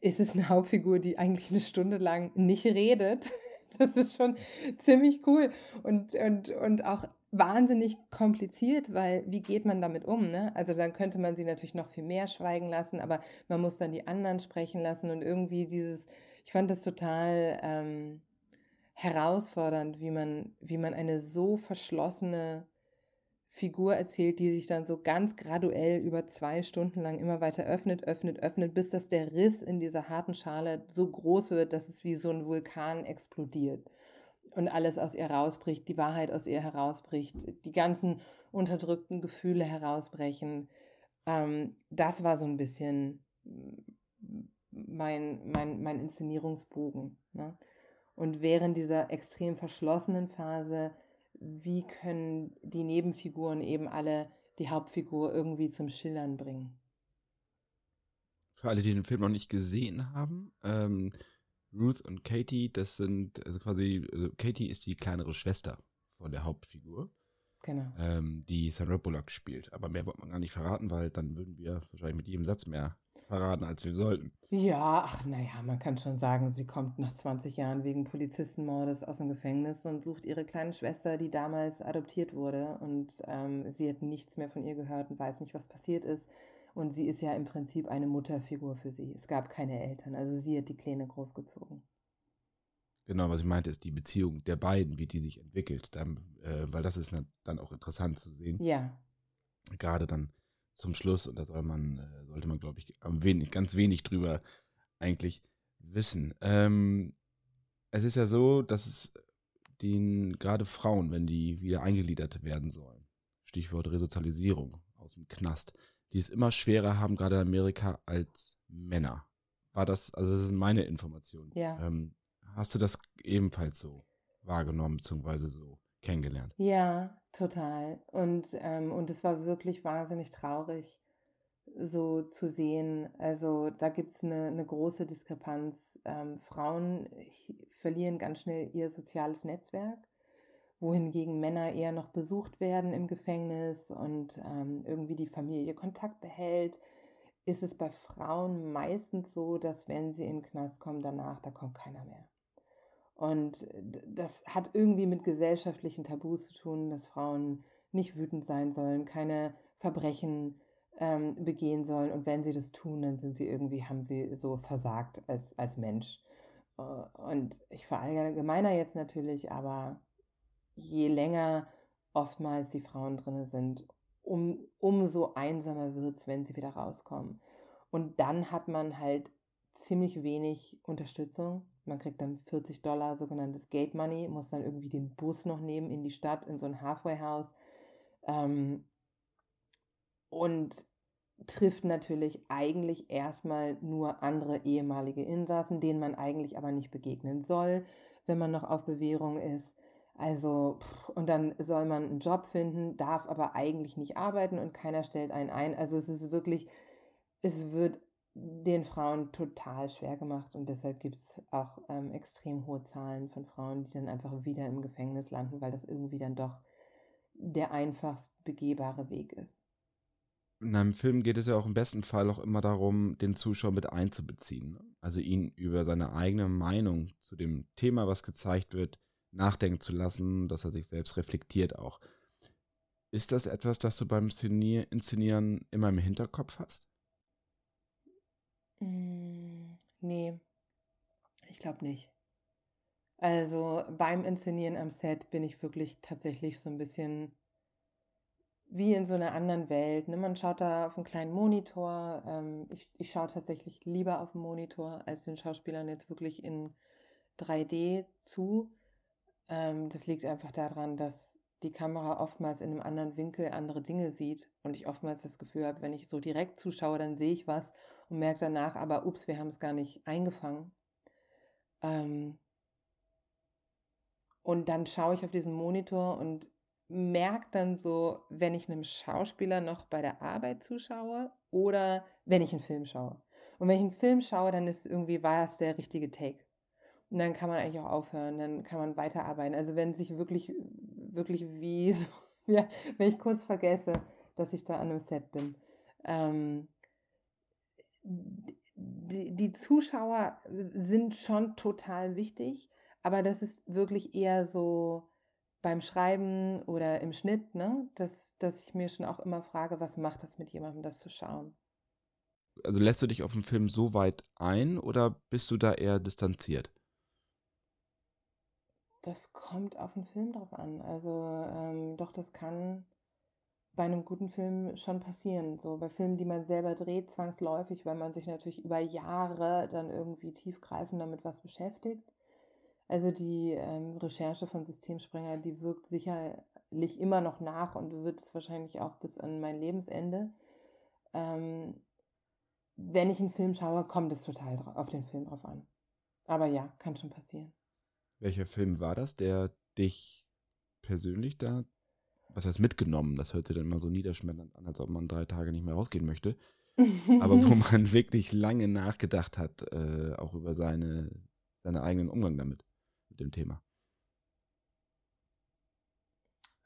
ist es eine Hauptfigur, die eigentlich eine Stunde lang nicht redet. *laughs* Das ist schon ziemlich cool und, und, und auch wahnsinnig kompliziert, weil wie geht man damit um? Ne? Also dann könnte man sie natürlich noch viel mehr schweigen lassen, aber man muss dann die anderen sprechen lassen und irgendwie dieses, ich fand das total ähm, herausfordernd, wie man, wie man eine so verschlossene Figur erzählt, die sich dann so ganz graduell über zwei Stunden lang immer weiter öffnet, öffnet, öffnet, bis dass der Riss in dieser harten Schale so groß wird, dass es wie so ein Vulkan explodiert und alles aus ihr rausbricht, die Wahrheit aus ihr herausbricht, die ganzen unterdrückten Gefühle herausbrechen. Ähm, das war so ein bisschen mein, mein, mein Inszenierungsbogen. Ne? Und während dieser extrem verschlossenen Phase wie können die Nebenfiguren eben alle die Hauptfigur irgendwie zum Schillern bringen. Für alle, die den Film noch nicht gesehen haben, ähm, Ruth und Katie, das sind, also quasi, also Katie ist die kleinere Schwester von der Hauptfigur. Genau. ähm, die Sandra Bullock spielt. Aber mehr wollte man gar nicht verraten, weil dann würden wir wahrscheinlich mit jedem Satz mehr verraten, als wir sollten. Ja, ach naja, man kann schon sagen, sie kommt nach 20 Jahren wegen Polizistenmordes aus dem Gefängnis und sucht ihre kleine Schwester, die damals adoptiert wurde. Und ähm, sie hat nichts mehr von ihr gehört und weiß nicht, was passiert ist. Und sie ist ja im Prinzip eine Mutterfigur für sie. Es gab keine Eltern. Also sie hat die Kleine großgezogen. Genau, was ich meinte, ist die Beziehung der beiden, wie die sich entwickelt. Dann, äh, weil das ist dann auch interessant zu sehen. Ja, Gerade dann zum Schluss. Und da soll man, äh, sollte man, glaube ich, am wenig, ganz wenig drüber eigentlich wissen. Ähm, es ist ja so, dass es den gerade Frauen, wenn die wieder eingegliedert werden sollen, Stichwort Resozialisierung aus dem Knast, die es immer schwerer haben, gerade in Amerika, als Männer. War das, also das sind meine Informationen. Ja. Ähm, hast du das ebenfalls so wahrgenommen, beziehungsweise so kennengelernt? ja, total. Und, ähm, und es war wirklich wahnsinnig traurig, so zu sehen. Also da gibt es eine, eine große Diskrepanz. Ähm, Frauen verlieren ganz schnell ihr soziales Netzwerk, wohingegen Männer eher noch besucht werden im Gefängnis und ähm, irgendwie die Familie Kontakt behält. Ist es bei Frauen meistens so, dass wenn sie in den Knast kommen, danach, da kommt keiner mehr. Und d- das hat irgendwie mit gesellschaftlichen Tabus zu tun, dass Frauen nicht wütend sein sollen, keine Verbrechen ähm, begehen sollen. Und wenn sie das tun, dann sind sie irgendwie, haben sie so versagt als, als Mensch. Äh, Und ich verallgemeiner jetzt natürlich, aber je länger oftmals die Frauen drin sind, um, umso einsamer wird es, wenn sie wieder rauskommen. Und dann hat man halt ziemlich wenig Unterstützung. Man kriegt dann 40 Dollar sogenanntes Gate Money, muss dann irgendwie den Bus noch nehmen in die Stadt, in so ein Halfway House. Ähm, und trifft natürlich eigentlich erstmal nur andere ehemalige Insassen, denen man eigentlich aber nicht begegnen soll, wenn man noch auf Bewährung ist. Also, und dann soll man einen Job finden, darf aber eigentlich nicht arbeiten und keiner stellt einen ein. Also es ist wirklich, es wird den Frauen total schwer gemacht und deshalb gibt es auch ähm, extrem hohe Zahlen von Frauen, die dann einfach wieder im Gefängnis landen, weil das irgendwie dann doch der einfachst begehbare Weg ist. In einem Film geht es ja auch im besten Fall auch immer darum, den Zuschauer mit einzubeziehen. Also ihn über seine eigene Meinung zu dem Thema, was gezeigt wird, nachdenken zu lassen, dass er sich selbst reflektiert auch. Ist das etwas, das du beim Szenier Inszenieren immer im Hinterkopf hast? Mm, nee, ich glaube nicht. Also beim Inszenieren am Set bin ich wirklich tatsächlich so ein bisschen wie in so einer anderen Welt. Ne? Man schaut da auf einen kleinen Monitor. Ähm, ich, ich schaue tatsächlich lieber auf den Monitor, als den Schauspielern jetzt wirklich in 3D zu. Ähm, das liegt einfach daran, dass die Kamera oftmals in einem anderen Winkel andere Dinge sieht und ich oftmals das Gefühl habe, wenn ich so direkt zuschaue, dann sehe ich was und merke danach, aber ups, wir haben es gar nicht eingefangen. Ähm, und dann schaue ich auf diesen Monitor und merke dann so, wenn ich einem Schauspieler noch bei der Arbeit zuschaue oder wenn ich einen Film schaue. Und wenn ich einen Film schaue, dann ist irgendwie, war es der richtige Take. Und dann kann man eigentlich auch aufhören, dann kann man weiterarbeiten. Also wenn sich wirklich, wirklich wie *laughs* so, ja, wenn ich kurz vergesse, dass ich da an einem Set bin. Ähm, die, die Zuschauer sind schon total wichtig, aber das ist wirklich eher so beim Schreiben oder im Schnitt, ne? dass, dass ich mir schon auch immer frage, was macht das mit jemandem, das zu schauen. Also lässt du dich auf den Film so weit ein oder bist du da eher distanziert? Das kommt auf den Film drauf an. Also ähm, doch, das kann bei einem guten Film schon passieren. So bei Filmen, die man selber dreht, zwangsläufig, weil man sich natürlich über Jahre dann irgendwie tiefgreifend damit was beschäftigt. Also die ähm, Recherche von Systemsprenger, die wirkt sicherlich immer noch nach und wird es wahrscheinlich auch bis an mein Lebensende. Ähm, wenn ich einen Film schaue, kommt es total auf den Film drauf an. Aber ja, kann schon passieren. Welcher Film war das, der dich persönlich da, was heißt mitgenommen? Das hört sich dann immer so niederschmetternd an, als ob man drei Tage nicht mehr rausgehen möchte. Aber wo *laughs* man wirklich lange nachgedacht hat, äh, auch über seine, seinen eigenen Umgang damit, mit dem Thema.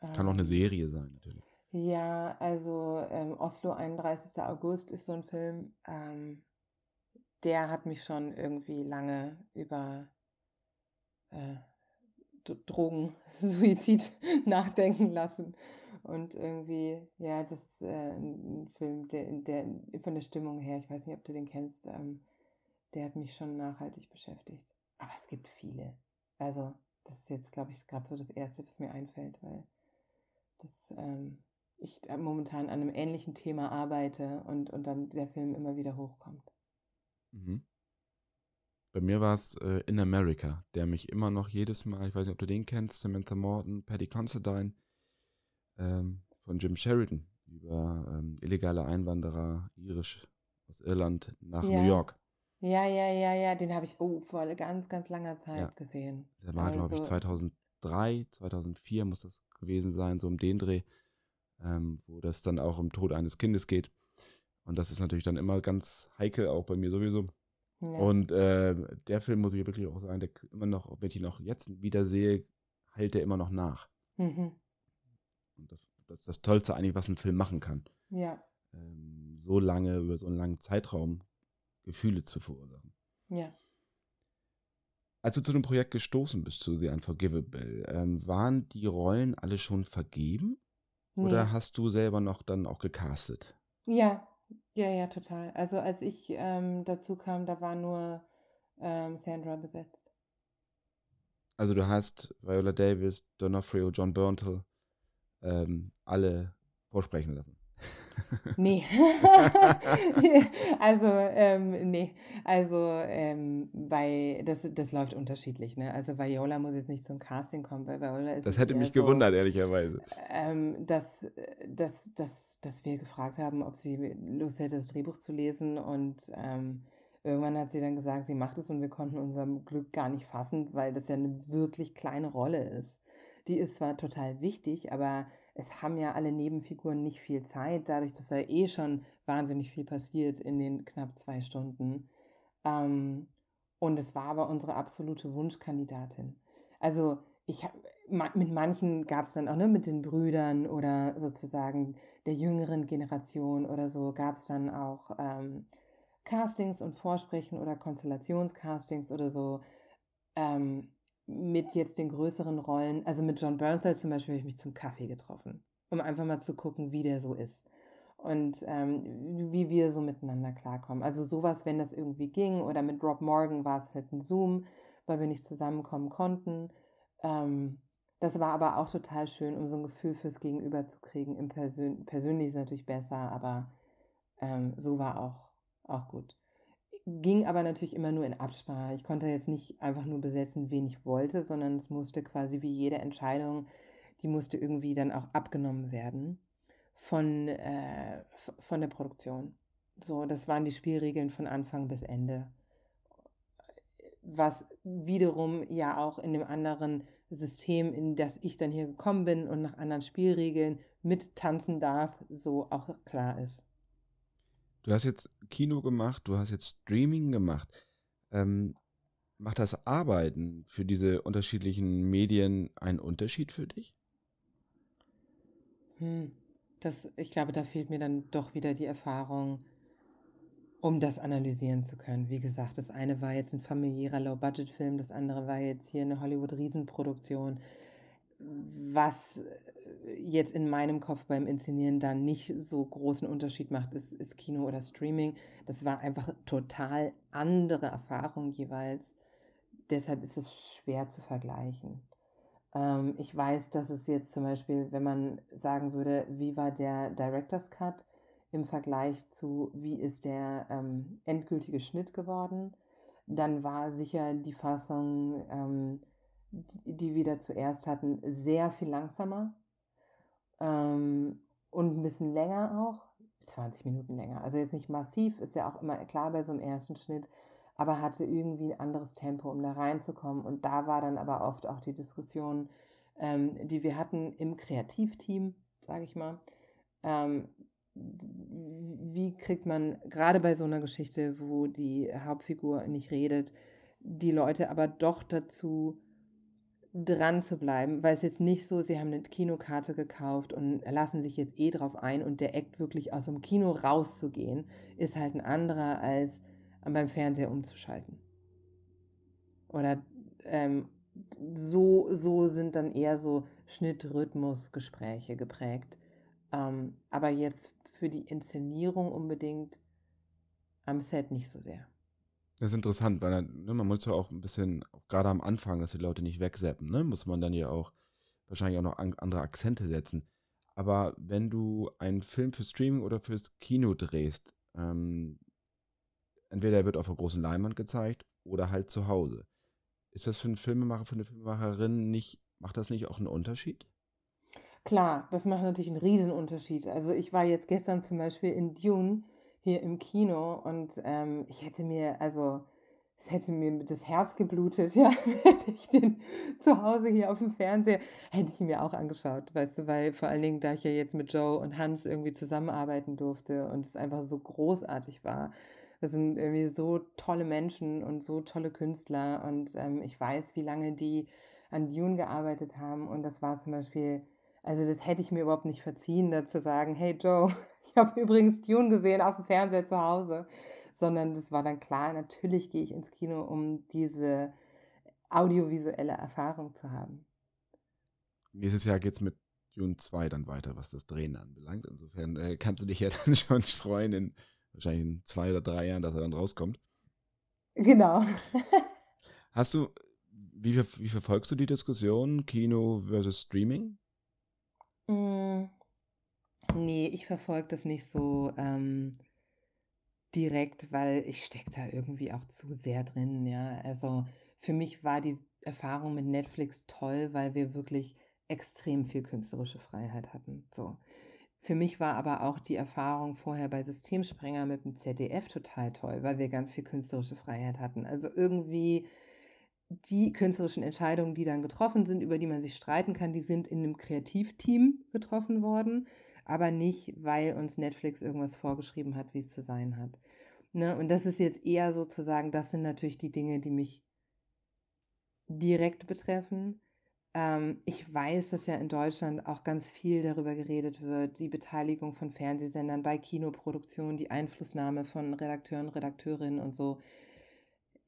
Kann auch eine Serie sein, natürlich. Ja, also ähm, Oslo, 31. August ist so ein Film, ähm, der hat mich schon irgendwie lange über äh, Drogen, *laughs* Suizid nachdenken lassen. Und irgendwie, ja, das ist äh, ein Film, der, der von der Stimmung her, ich weiß nicht, ob du den kennst, ähm, der hat mich schon nachhaltig beschäftigt. Aber es gibt viele. Also, das ist jetzt, glaube ich, gerade so das Erste, was mir einfällt, weil das, ähm, ich äh, momentan an einem ähnlichen Thema arbeite und, und dann der Film immer wieder hochkommt. Mhm. Bei mir war es äh, In America, der mich immer noch jedes Mal, ich weiß nicht, ob du den kennst, Samantha Morton, Patty Considine, ähm, von Jim Sheridan über ähm, illegale Einwanderer, irisch aus Irland nach Ja. New York. Ja, ja, ja, ja, den habe ich oh, vor ganz, ganz langer Zeit Ja. gesehen. Der war, glaube ich, Also- 2003, 2004 muss das gewesen sein, so um den Dreh, ähm, wo das dann auch um Tod eines Kindes geht. Und das ist natürlich dann immer ganz heikel, auch bei mir sowieso. Ja. Und äh, der Film, muss ich wirklich auch sagen, der immer noch, wenn ich ihn auch jetzt wieder sehe, hält der immer noch nach. Mhm. Und das, das ist das Tollste eigentlich, was ein Film machen kann. Ja, Ähm, so lange, über so einen langen Zeitraum Gefühle zu verursachen. ja. Als du zu dem Projekt gestoßen bist, zu The Unforgivable, ähm, waren die Rollen alle schon vergeben? Oder Nee. hast du selber noch dann auch gecastet? Ja, ja, ja, total. Also als ich ähm, dazu kam, da war nur ähm, Sandra besetzt. Also du hast Viola Davis, D'Onofrio, John Berntal ähm, alle vorsprechen lassen. Nee. *laughs* Also, ähm, nee. Also, ähm, bei, das, das läuft unterschiedlich, ne? Also, Viola muss jetzt nicht zum Casting kommen, weil Viola ist Das hätte mich so, gewundert, ehrlicherweise. ähm, dass, dass, dass, dass wir gefragt haben, ob sie Lust hätte, das Drehbuch zu lesen. Und ähm, irgendwann hat sie dann gesagt, sie macht es und wir konnten unserem Glück gar nicht fassen, weil das ja eine wirklich kleine Rolle ist. Die ist zwar total wichtig, aber es haben ja alle Nebenfiguren nicht viel Zeit, dadurch, dass ja eh schon wahnsinnig viel passiert in den knapp zwei Stunden. Ähm, und es war aber unsere absolute Wunschkandidatin. Also ich hab, ma- mit manchen gab es dann auch, ne, mit den Brüdern oder sozusagen der jüngeren Generation oder so, gab es dann auch ähm, Castings und Vorsprechen oder Konstellationscastings oder so. Ähm, mit jetzt den größeren Rollen, also mit John Bernthal zum Beispiel habe ich mich zum Kaffee getroffen, um einfach mal zu gucken, wie der so ist und ähm, wie wir so miteinander klarkommen. Also sowas, wenn das irgendwie ging oder mit Rob Morgan war es halt ein Zoom, weil wir nicht zusammenkommen konnten. Ähm, das war aber auch total schön, um so ein Gefühl fürs Gegenüber zu kriegen. Im Persön persönlich ist es natürlich besser, aber ähm, so war auch, auch gut. Ging aber natürlich immer nur in Absprache. Ich konnte jetzt nicht einfach nur besetzen, wen ich wollte, sondern es musste quasi wie jede Entscheidung, die musste irgendwie dann auch abgenommen werden von, äh, von der Produktion. So, das waren die Spielregeln von Anfang bis Ende. Was wiederum ja auch in dem anderen System, in das ich dann hier gekommen bin und nach anderen Spielregeln mittanzen darf, so auch klar ist. Du hast jetzt Kino gemacht, du hast jetzt Streaming gemacht. Ähm, macht das Arbeiten für diese unterschiedlichen Medien einen Unterschied für dich? Hm, das, ich glaube, da fehlt mir dann doch wieder die Erfahrung, um das analysieren zu können. Wie gesagt, das eine war jetzt ein familiärer Low-Budget-Film, das andere war jetzt hier eine Hollywood-Riesenproduktion. Was äh, jetzt in meinem Kopf beim Inszenieren dann nicht so großen Unterschied macht, ist, ist Kino oder Streaming. Das war einfach total andere Erfahrung jeweils. Deshalb ist es schwer zu vergleichen. Ähm, ich weiß, dass es jetzt zum Beispiel, wenn man sagen würde, wie war der Director's Cut im Vergleich zu, wie ist der ähm, endgültige Schnitt geworden, dann war sicher die Fassung, ähm, die, wir da zuerst hatten, sehr viel langsamer ähm, und ein bisschen länger auch, 20 Minuten länger. Also jetzt nicht massiv, ist ja auch immer klar bei so einem ersten Schnitt, aber hatte irgendwie ein anderes Tempo, um da reinzukommen. Und da war dann aber oft auch die Diskussion, ähm, die wir hatten im Kreativteam, sage ich mal. Ähm, wie kriegt man gerade bei so einer Geschichte, wo die Hauptfigur nicht redet, die Leute aber doch dazu dran zu bleiben, weil es jetzt nicht so, sie haben eine Kinokarte gekauft und lassen sich jetzt eh drauf ein und der Act wirklich aus dem Kino rauszugehen, ist halt ein anderer als beim Fernseher umzuschalten. Oder ähm, so, so sind dann eher so Schnitt-Rhythmus-Gespräche geprägt. Ähm, aber jetzt für die Inszenierung unbedingt am Set nicht so sehr. Das ist interessant, weil ne, man muss ja auch ein bisschen, gerade am Anfang, dass die Leute nicht wegseppen, ne, muss man dann ja auch wahrscheinlich auch noch an, andere Akzente setzen. Aber wenn du einen Film für Streaming oder fürs Kino drehst, ähm, entweder er wird auf einer großen Leinwand gezeigt oder halt zu Hause. Ist das für einen Filmemacher, für eine Filmemacherin nicht, macht das nicht auch einen Unterschied? Klar, das macht natürlich einen Riesenunterschied. Also ich war jetzt gestern zum Beispiel in Dune hier im Kino und ähm, ich hätte mir, also es hätte mir das Herz geblutet, *laughs* ja, hätte ich den zu Hause hier auf dem Fernseher, hätte ich mir auch angeschaut, weißt du, weil vor allen Dingen, da ich ja jetzt mit Joe und Hans irgendwie zusammenarbeiten durfte und es einfach so großartig war. Das sind irgendwie so tolle Menschen und so tolle Künstler und ähm, ich weiß, wie lange die an Dune gearbeitet haben und das war zum Beispiel, also das hätte ich mir überhaupt nicht verziehen, da zu sagen, hey Joe, ich habe übrigens Dune gesehen auf dem Fernseher zu Hause, sondern das war dann klar, natürlich gehe ich ins Kino, um diese audiovisuelle Erfahrung zu haben. Nächstes Jahr geht es mit Dune 2 dann weiter, was das Drehen anbelangt. Insofern äh, kannst du dich ja *laughs* dann schon freuen, in wahrscheinlich in zwei oder drei Jahren, dass er dann rauskommt. Genau. *laughs* Hast du, wie, wie verfolgst du die Diskussion Kino versus Streaming? Mm, nee, ich verfolge das nicht so ähm, direkt, weil ich stecke da irgendwie auch zu sehr drin, ja. Also für mich war die Erfahrung mit Netflix toll, weil wir wirklich extrem viel künstlerische Freiheit hatten. So. Für mich war aber auch die Erfahrung vorher bei Systemsprenger mit dem ZDF total toll, weil wir ganz viel künstlerische Freiheit hatten. Also irgendwie die künstlerischen Entscheidungen, die dann getroffen sind, über die man sich streiten kann, die sind in einem Kreativteam getroffen worden, aber nicht, weil uns Netflix irgendwas vorgeschrieben hat, wie es zu sein hat. Ne? Und das ist jetzt eher sozusagen, das sind natürlich die Dinge, die mich direkt betreffen. Ähm, ich weiß, dass ja in Deutschland auch ganz viel darüber geredet wird, die Beteiligung von Fernsehsendern bei Kinoproduktionen, die Einflussnahme von Redakteuren, Redakteurinnen und so.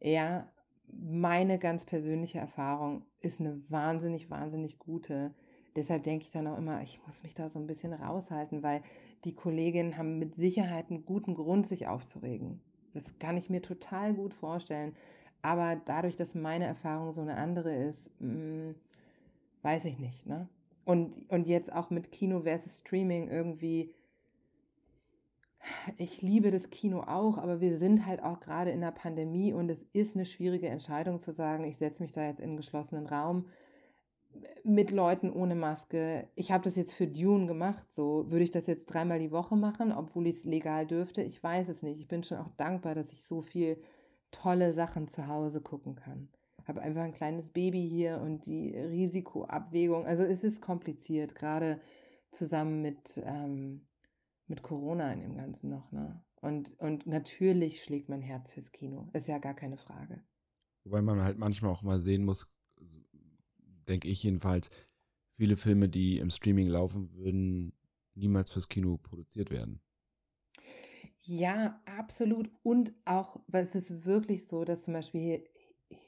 Ja, meine ganz persönliche Erfahrung ist eine wahnsinnig, wahnsinnig gute. Deshalb denke ich dann auch immer, ich muss mich da so ein bisschen raushalten, weil die Kolleginnen haben mit Sicherheit einen guten Grund, sich aufzuregen. Das kann ich mir total gut vorstellen. Aber dadurch, dass meine Erfahrung so eine andere ist, mh, mm, weiß ich nicht. Ne? Und, und jetzt auch mit Kino versus Streaming irgendwie ich liebe das Kino auch, aber wir sind halt auch gerade in der Pandemie und es ist eine schwierige Entscheidung zu sagen, ich setze mich da jetzt in einen geschlossenen Raum mit Leuten ohne Maske. Ich habe das jetzt für Dune gemacht, so würde ich das jetzt dreimal die Woche machen, obwohl ich es legal dürfte. Ich weiß es nicht. Ich bin schon auch dankbar, dass ich so viel tolle Sachen zu Hause gucken kann. Habe einfach ein kleines Baby hier und die Risikoabwägung. Also es ist kompliziert, gerade zusammen mit ähm, mit Corona in dem Ganzen noch, ne? Und, und natürlich schlägt mein Herz fürs Kino. Ist ja gar keine Frage. Wobei man halt manchmal auch mal sehen muss, denke ich jedenfalls, viele Filme, die im Streaming laufen, würden niemals fürs Kino produziert werden. Ja, absolut. Und auch, weil es ist wirklich so, dass zum Beispiel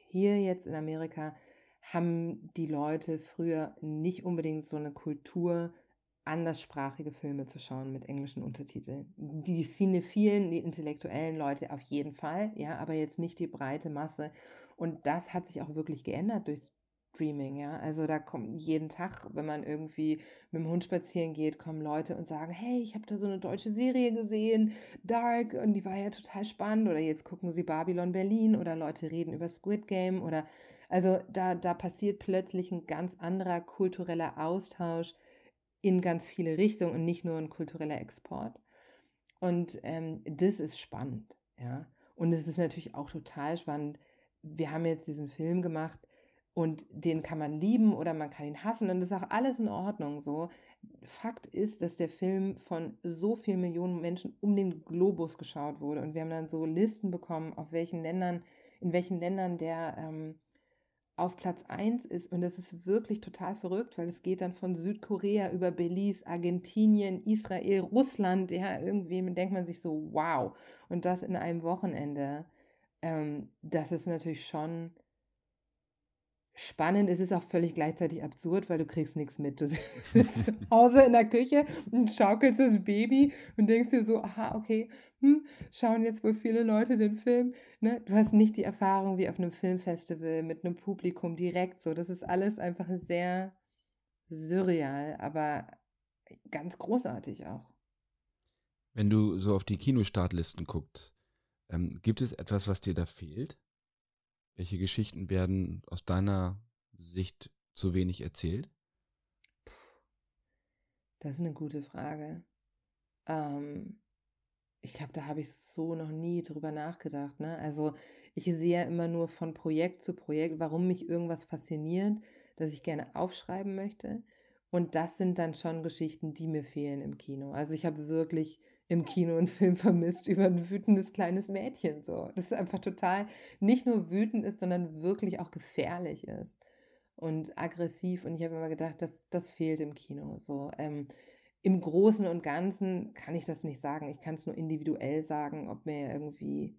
hier, jetzt in Amerika haben die Leute früher nicht unbedingt so eine Kultur, anderssprachige Filme zu schauen mit englischen Untertiteln. Die cinephilen, die intellektuellen Leute auf jeden Fall, ja, aber jetzt nicht die breite Masse. Und das hat sich auch wirklich geändert durch Streaming, ja. Also da kommt jeden Tag, wenn man irgendwie mit dem Hund spazieren geht, kommen Leute und sagen, hey, ich habe da so eine deutsche Serie gesehen, Dark, und die war ja total spannend. Oder jetzt gucken sie Babylon Berlin oder Leute reden über Squid Game oder also da, da passiert plötzlich ein ganz anderer kultureller Austausch in ganz viele Richtungen und nicht nur ein kultureller Export. Und ähm, das ist spannend, ja. Und es ist natürlich auch total spannend. Wir haben jetzt diesen Film gemacht und den kann man lieben oder man kann ihn hassen und das ist auch alles in Ordnung so. Fakt ist, dass der Film von so vielen Millionen Menschen um den Globus geschaut wurde und wir haben dann so Listen bekommen, auf welchen Ländern, in welchen Ländern der ähm, auf Platz 1 ist. Und das ist wirklich total verrückt, weil es geht dann von Südkorea über Belize, Argentinien, Israel, Russland. Ja, irgendwie denkt man sich so, wow. Und das in einem Wochenende. Ähm, das ist natürlich schon spannend. Es ist auch völlig gleichzeitig absurd, weil du kriegst nichts mit. Du *laughs* sitzt zu Hause in der Küche und schaukelst das Baby und denkst dir so, aha, okay, hm, schauen jetzt wohl viele Leute den Film. Ne? Du hast nicht die Erfahrung wie auf einem Filmfestival mit einem Publikum direkt so. Das ist alles einfach sehr surreal, aber ganz großartig auch. Wenn du so auf die Kinostartlisten guckst, ähm, gibt es etwas, was dir da fehlt? Welche Geschichten werden aus deiner Sicht zu wenig erzählt? Das ist eine gute Frage. Ähm, ich glaube, da habe ich so noch nie drüber nachgedacht. Ne? Also ich sehe ja immer nur von Projekt zu Projekt, warum mich irgendwas fasziniert, dass ich gerne aufschreiben möchte. Und das sind dann schon Geschichten, die mir fehlen im Kino. Also ich habe wirklich im Kino einen Film vermisst über ein wütendes kleines Mädchen. So. Das ist einfach total nicht nur wütend ist, sondern wirklich auch gefährlich ist und aggressiv. Und ich habe immer gedacht, das, das fehlt im Kino. So. Ähm, Im Großen und Ganzen kann ich das nicht sagen. Ich kann es nur individuell sagen, ob mir irgendwie.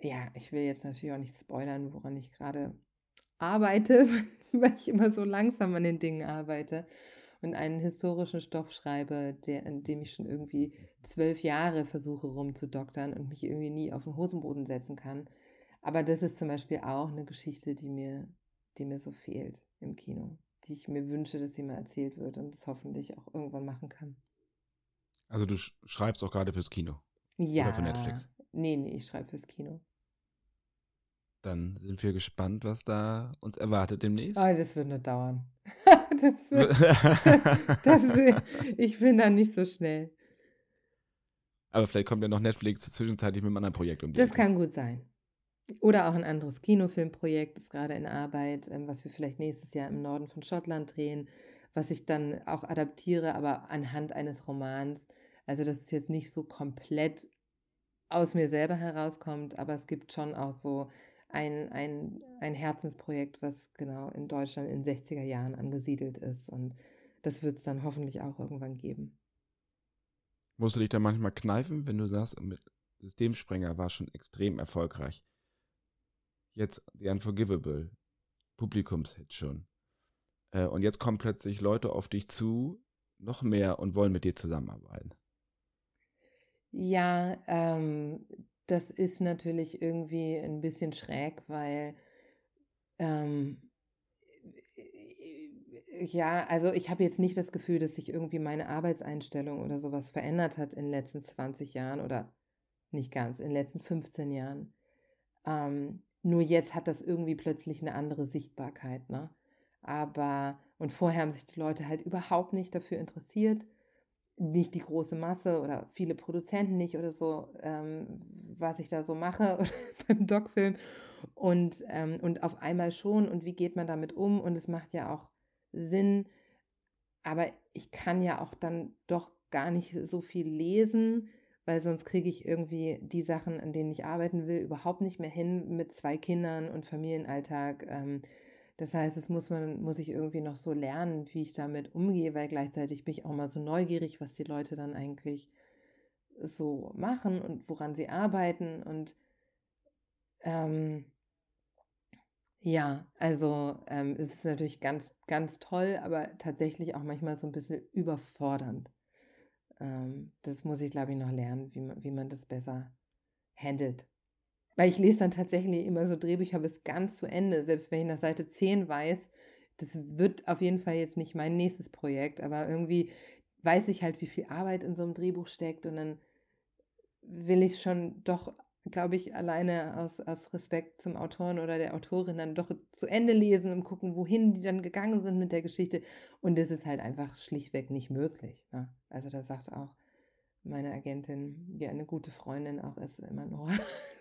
Ja, ich will jetzt natürlich auch nicht spoilern, woran ich gerade arbeite, *laughs* weil ich immer so langsam an den Dingen arbeite und einen historischen Stoff schreibe, der, in dem ich schon irgendwie zwölf Jahre versuche rumzudoktern und mich irgendwie nie auf den Hosenboden setzen kann. Aber das ist zum Beispiel auch eine Geschichte, die mir, die mir so fehlt im Kino, die ich mir wünsche, dass sie mal erzählt wird und das hoffentlich auch irgendwann machen kann. Also du schreibst auch gerade fürs Kino? Ja. Oder für Netflix? Nee, nee, ich schreibe fürs Kino. Dann sind wir gespannt, was da uns erwartet demnächst. Oh, das wird nur dauern. *laughs* das, *laughs* das, das, ich bin da nicht so schnell. Aber vielleicht kommt ja noch Netflix zwischenzeitlich mit einem anderen Projekt um die Das Ecke. kann gut sein. Oder auch ein anderes Kinofilmprojekt ist gerade in Arbeit, ähm, was wir vielleicht nächstes Jahr im Norden von Schottland drehen, was ich dann auch adaptiere, aber anhand eines Romans. Also, dass es jetzt nicht so komplett aus mir selber herauskommt, aber es gibt schon auch so ein, ein, ein Herzensprojekt, was genau in Deutschland in den 60er Jahren angesiedelt ist. Und das wird es dann hoffentlich auch irgendwann geben. Musst du dich da manchmal kneifen, wenn du sagst, mit Systemsprenger war schon extrem erfolgreich. Jetzt The Unforgivable, Publikumshit schon. Äh, und jetzt kommen plötzlich Leute auf dich zu, noch mehr und wollen mit dir zusammenarbeiten. Ja, ähm, das ist natürlich irgendwie ein bisschen schräg, weil ähm, ja, also ich habe jetzt nicht das Gefühl, dass sich irgendwie meine Arbeitseinstellung oder sowas verändert hat in den letzten 20 Jahren oder nicht ganz, in den letzten 15 Jahren. Ähm, nur jetzt hat das irgendwie plötzlich eine andere Sichtbarkeit, ne? Aber, und vorher haben sich die Leute halt überhaupt nicht dafür interessiert nicht die große Masse oder viele Produzenten nicht oder so, ähm, was ich da so mache *laughs* beim Doc-Film. Und, ähm, und auf einmal schon und wie geht man damit um? Und es macht ja auch Sinn, aber ich kann ja auch dann doch gar nicht so viel lesen, weil sonst kriege ich irgendwie die Sachen, an denen ich arbeiten will, überhaupt nicht mehr hin mit zwei Kindern und Familienalltag. Ähm, das heißt, es muss man, muss ich irgendwie noch so lernen, wie ich damit umgehe, weil gleichzeitig bin ich auch mal so neugierig, was die Leute dann eigentlich so machen und woran sie arbeiten. Und ähm, ja, also ähm, es ist natürlich ganz, ganz toll, aber tatsächlich auch manchmal so ein bisschen überfordernd. Ähm, das muss ich, glaube ich, noch lernen, wie man, wie man das besser handelt. Weil ich lese dann tatsächlich immer so Drehbücher bis ganz zu Ende, selbst wenn ich nach Seite 10 weiß, das wird auf jeden Fall jetzt nicht mein nächstes Projekt, aber irgendwie weiß ich halt, wie viel Arbeit in so einem Drehbuch steckt und dann will ich schon doch, glaube ich, alleine aus, aus Respekt zum Autoren oder der Autorin dann doch zu Ende lesen und gucken, wohin die dann gegangen sind mit der Geschichte. Und das ist halt einfach schlichtweg nicht möglich. Ne? Also da sagt auch meine Agentin, die eine gute Freundin auch ist, immer nur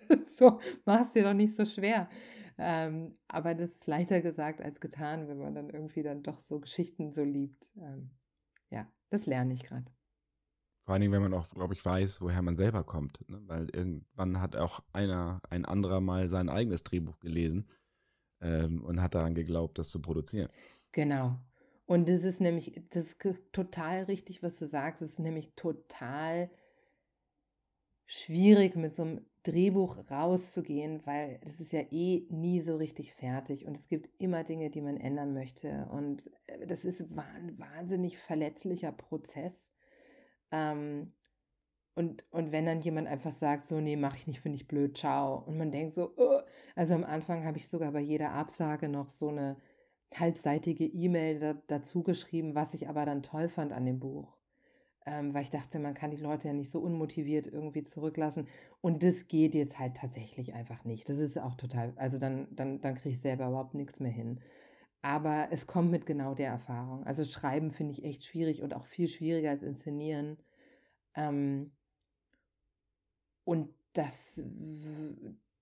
*laughs* so, mach's dir doch nicht so schwer. Ähm, aber das ist leichter gesagt als getan, wenn man dann irgendwie dann doch so Geschichten so liebt. Ähm, ja, das lerne ich gerade. Vor allen Dingen, wenn man auch, glaube ich, weiß, woher man selber kommt. Ne? Weil irgendwann hat auch einer, ein anderer mal sein eigenes Drehbuch gelesen ähm, und hat daran geglaubt, das zu produzieren. Genau. Und das ist nämlich, das ist total richtig, was du sagst. Es ist nämlich total schwierig, mit so einem Drehbuch rauszugehen, weil es ist ja eh nie so richtig fertig und es gibt immer Dinge, die man ändern möchte. Und äh, das ist ein wahnsinnig verletzlicher Prozess. Ähm, und, und wenn dann jemand einfach sagt, so, nee, mache ich nicht, finde ich blöd, ciao. Und man denkt so, oh. also am Anfang habe ich sogar bei jeder Absage noch so eine halbseitige E-Mail da, dazu geschrieben, was ich aber dann toll fand an dem Buch. Ähm, weil ich dachte, man kann die Leute ja nicht so unmotiviert irgendwie zurücklassen. Und das geht jetzt halt tatsächlich einfach nicht. Das ist auch total, also dann, dann, dann kriege ich selber überhaupt nichts mehr hin. Aber es kommt mit genau der Erfahrung. Also Schreiben finde ich echt schwierig und auch viel schwieriger als Inszenieren. Ähm, und das,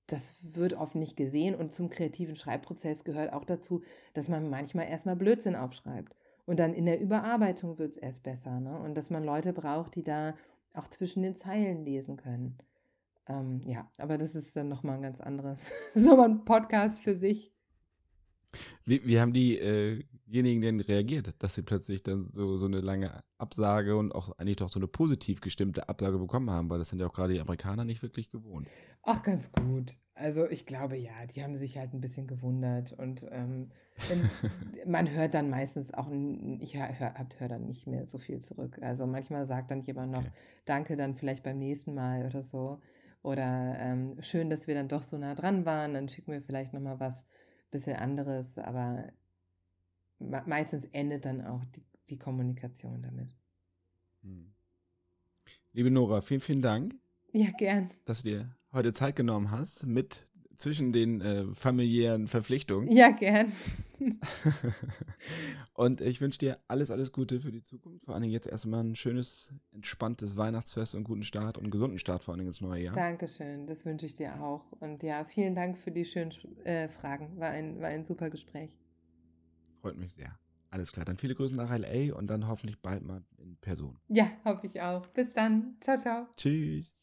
das wird oft nicht gesehen. Und zum kreativen Schreibprozess gehört auch dazu, dass man manchmal erstmal Blödsinn aufschreibt. Und dann in der Überarbeitung wird es erst besser. Ne? Und dass man Leute braucht, die da auch zwischen den Zeilen lesen können. Ähm, ja, aber das ist dann nochmal ein ganz anderes. Das ist nochmal ein Podcast für sich. Wie, wie haben diejenigen äh denn reagiert, dass sie plötzlich dann so, so eine lange Absage und auch eigentlich doch so eine positiv gestimmte Absage bekommen haben? Weil das sind ja auch gerade die Amerikaner nicht wirklich gewohnt. Ach, ganz gut. Also ich glaube ja, die haben sich halt ein bisschen gewundert und ähm, *laughs* man hört dann meistens auch, ich höre hör dann nicht mehr so viel zurück. Also manchmal sagt dann jemand noch, okay. danke dann vielleicht beim nächsten Mal oder so. Oder ähm, schön, dass wir dann doch so nah dran waren, dann schicken wir vielleicht nochmal was bisschen anderes, aber meistens endet dann auch die, die Kommunikation damit. Hm. Liebe Nora, vielen, vielen Dank. Ja, gern. Dass du dir heute Zeit genommen hast mit zwischen den äh, familiären Verpflichtungen. Ja, gern. *laughs* und ich wünsche dir alles, alles Gute für die Zukunft. Vor allen Dingen jetzt erstmal ein schönes, entspanntes Weihnachtsfest und guten Start und gesunden Start vor allen Dingen ins neue Jahr. Dankeschön, das wünsche ich dir auch. Und ja, vielen Dank für die schönen äh, Fragen. War ein, war ein super Gespräch. Freut mich sehr. Alles klar, dann viele Grüße nach LA und dann hoffentlich bald mal in Person. Ja, hoffe ich auch. Bis dann. Ciao, ciao. Tschüss.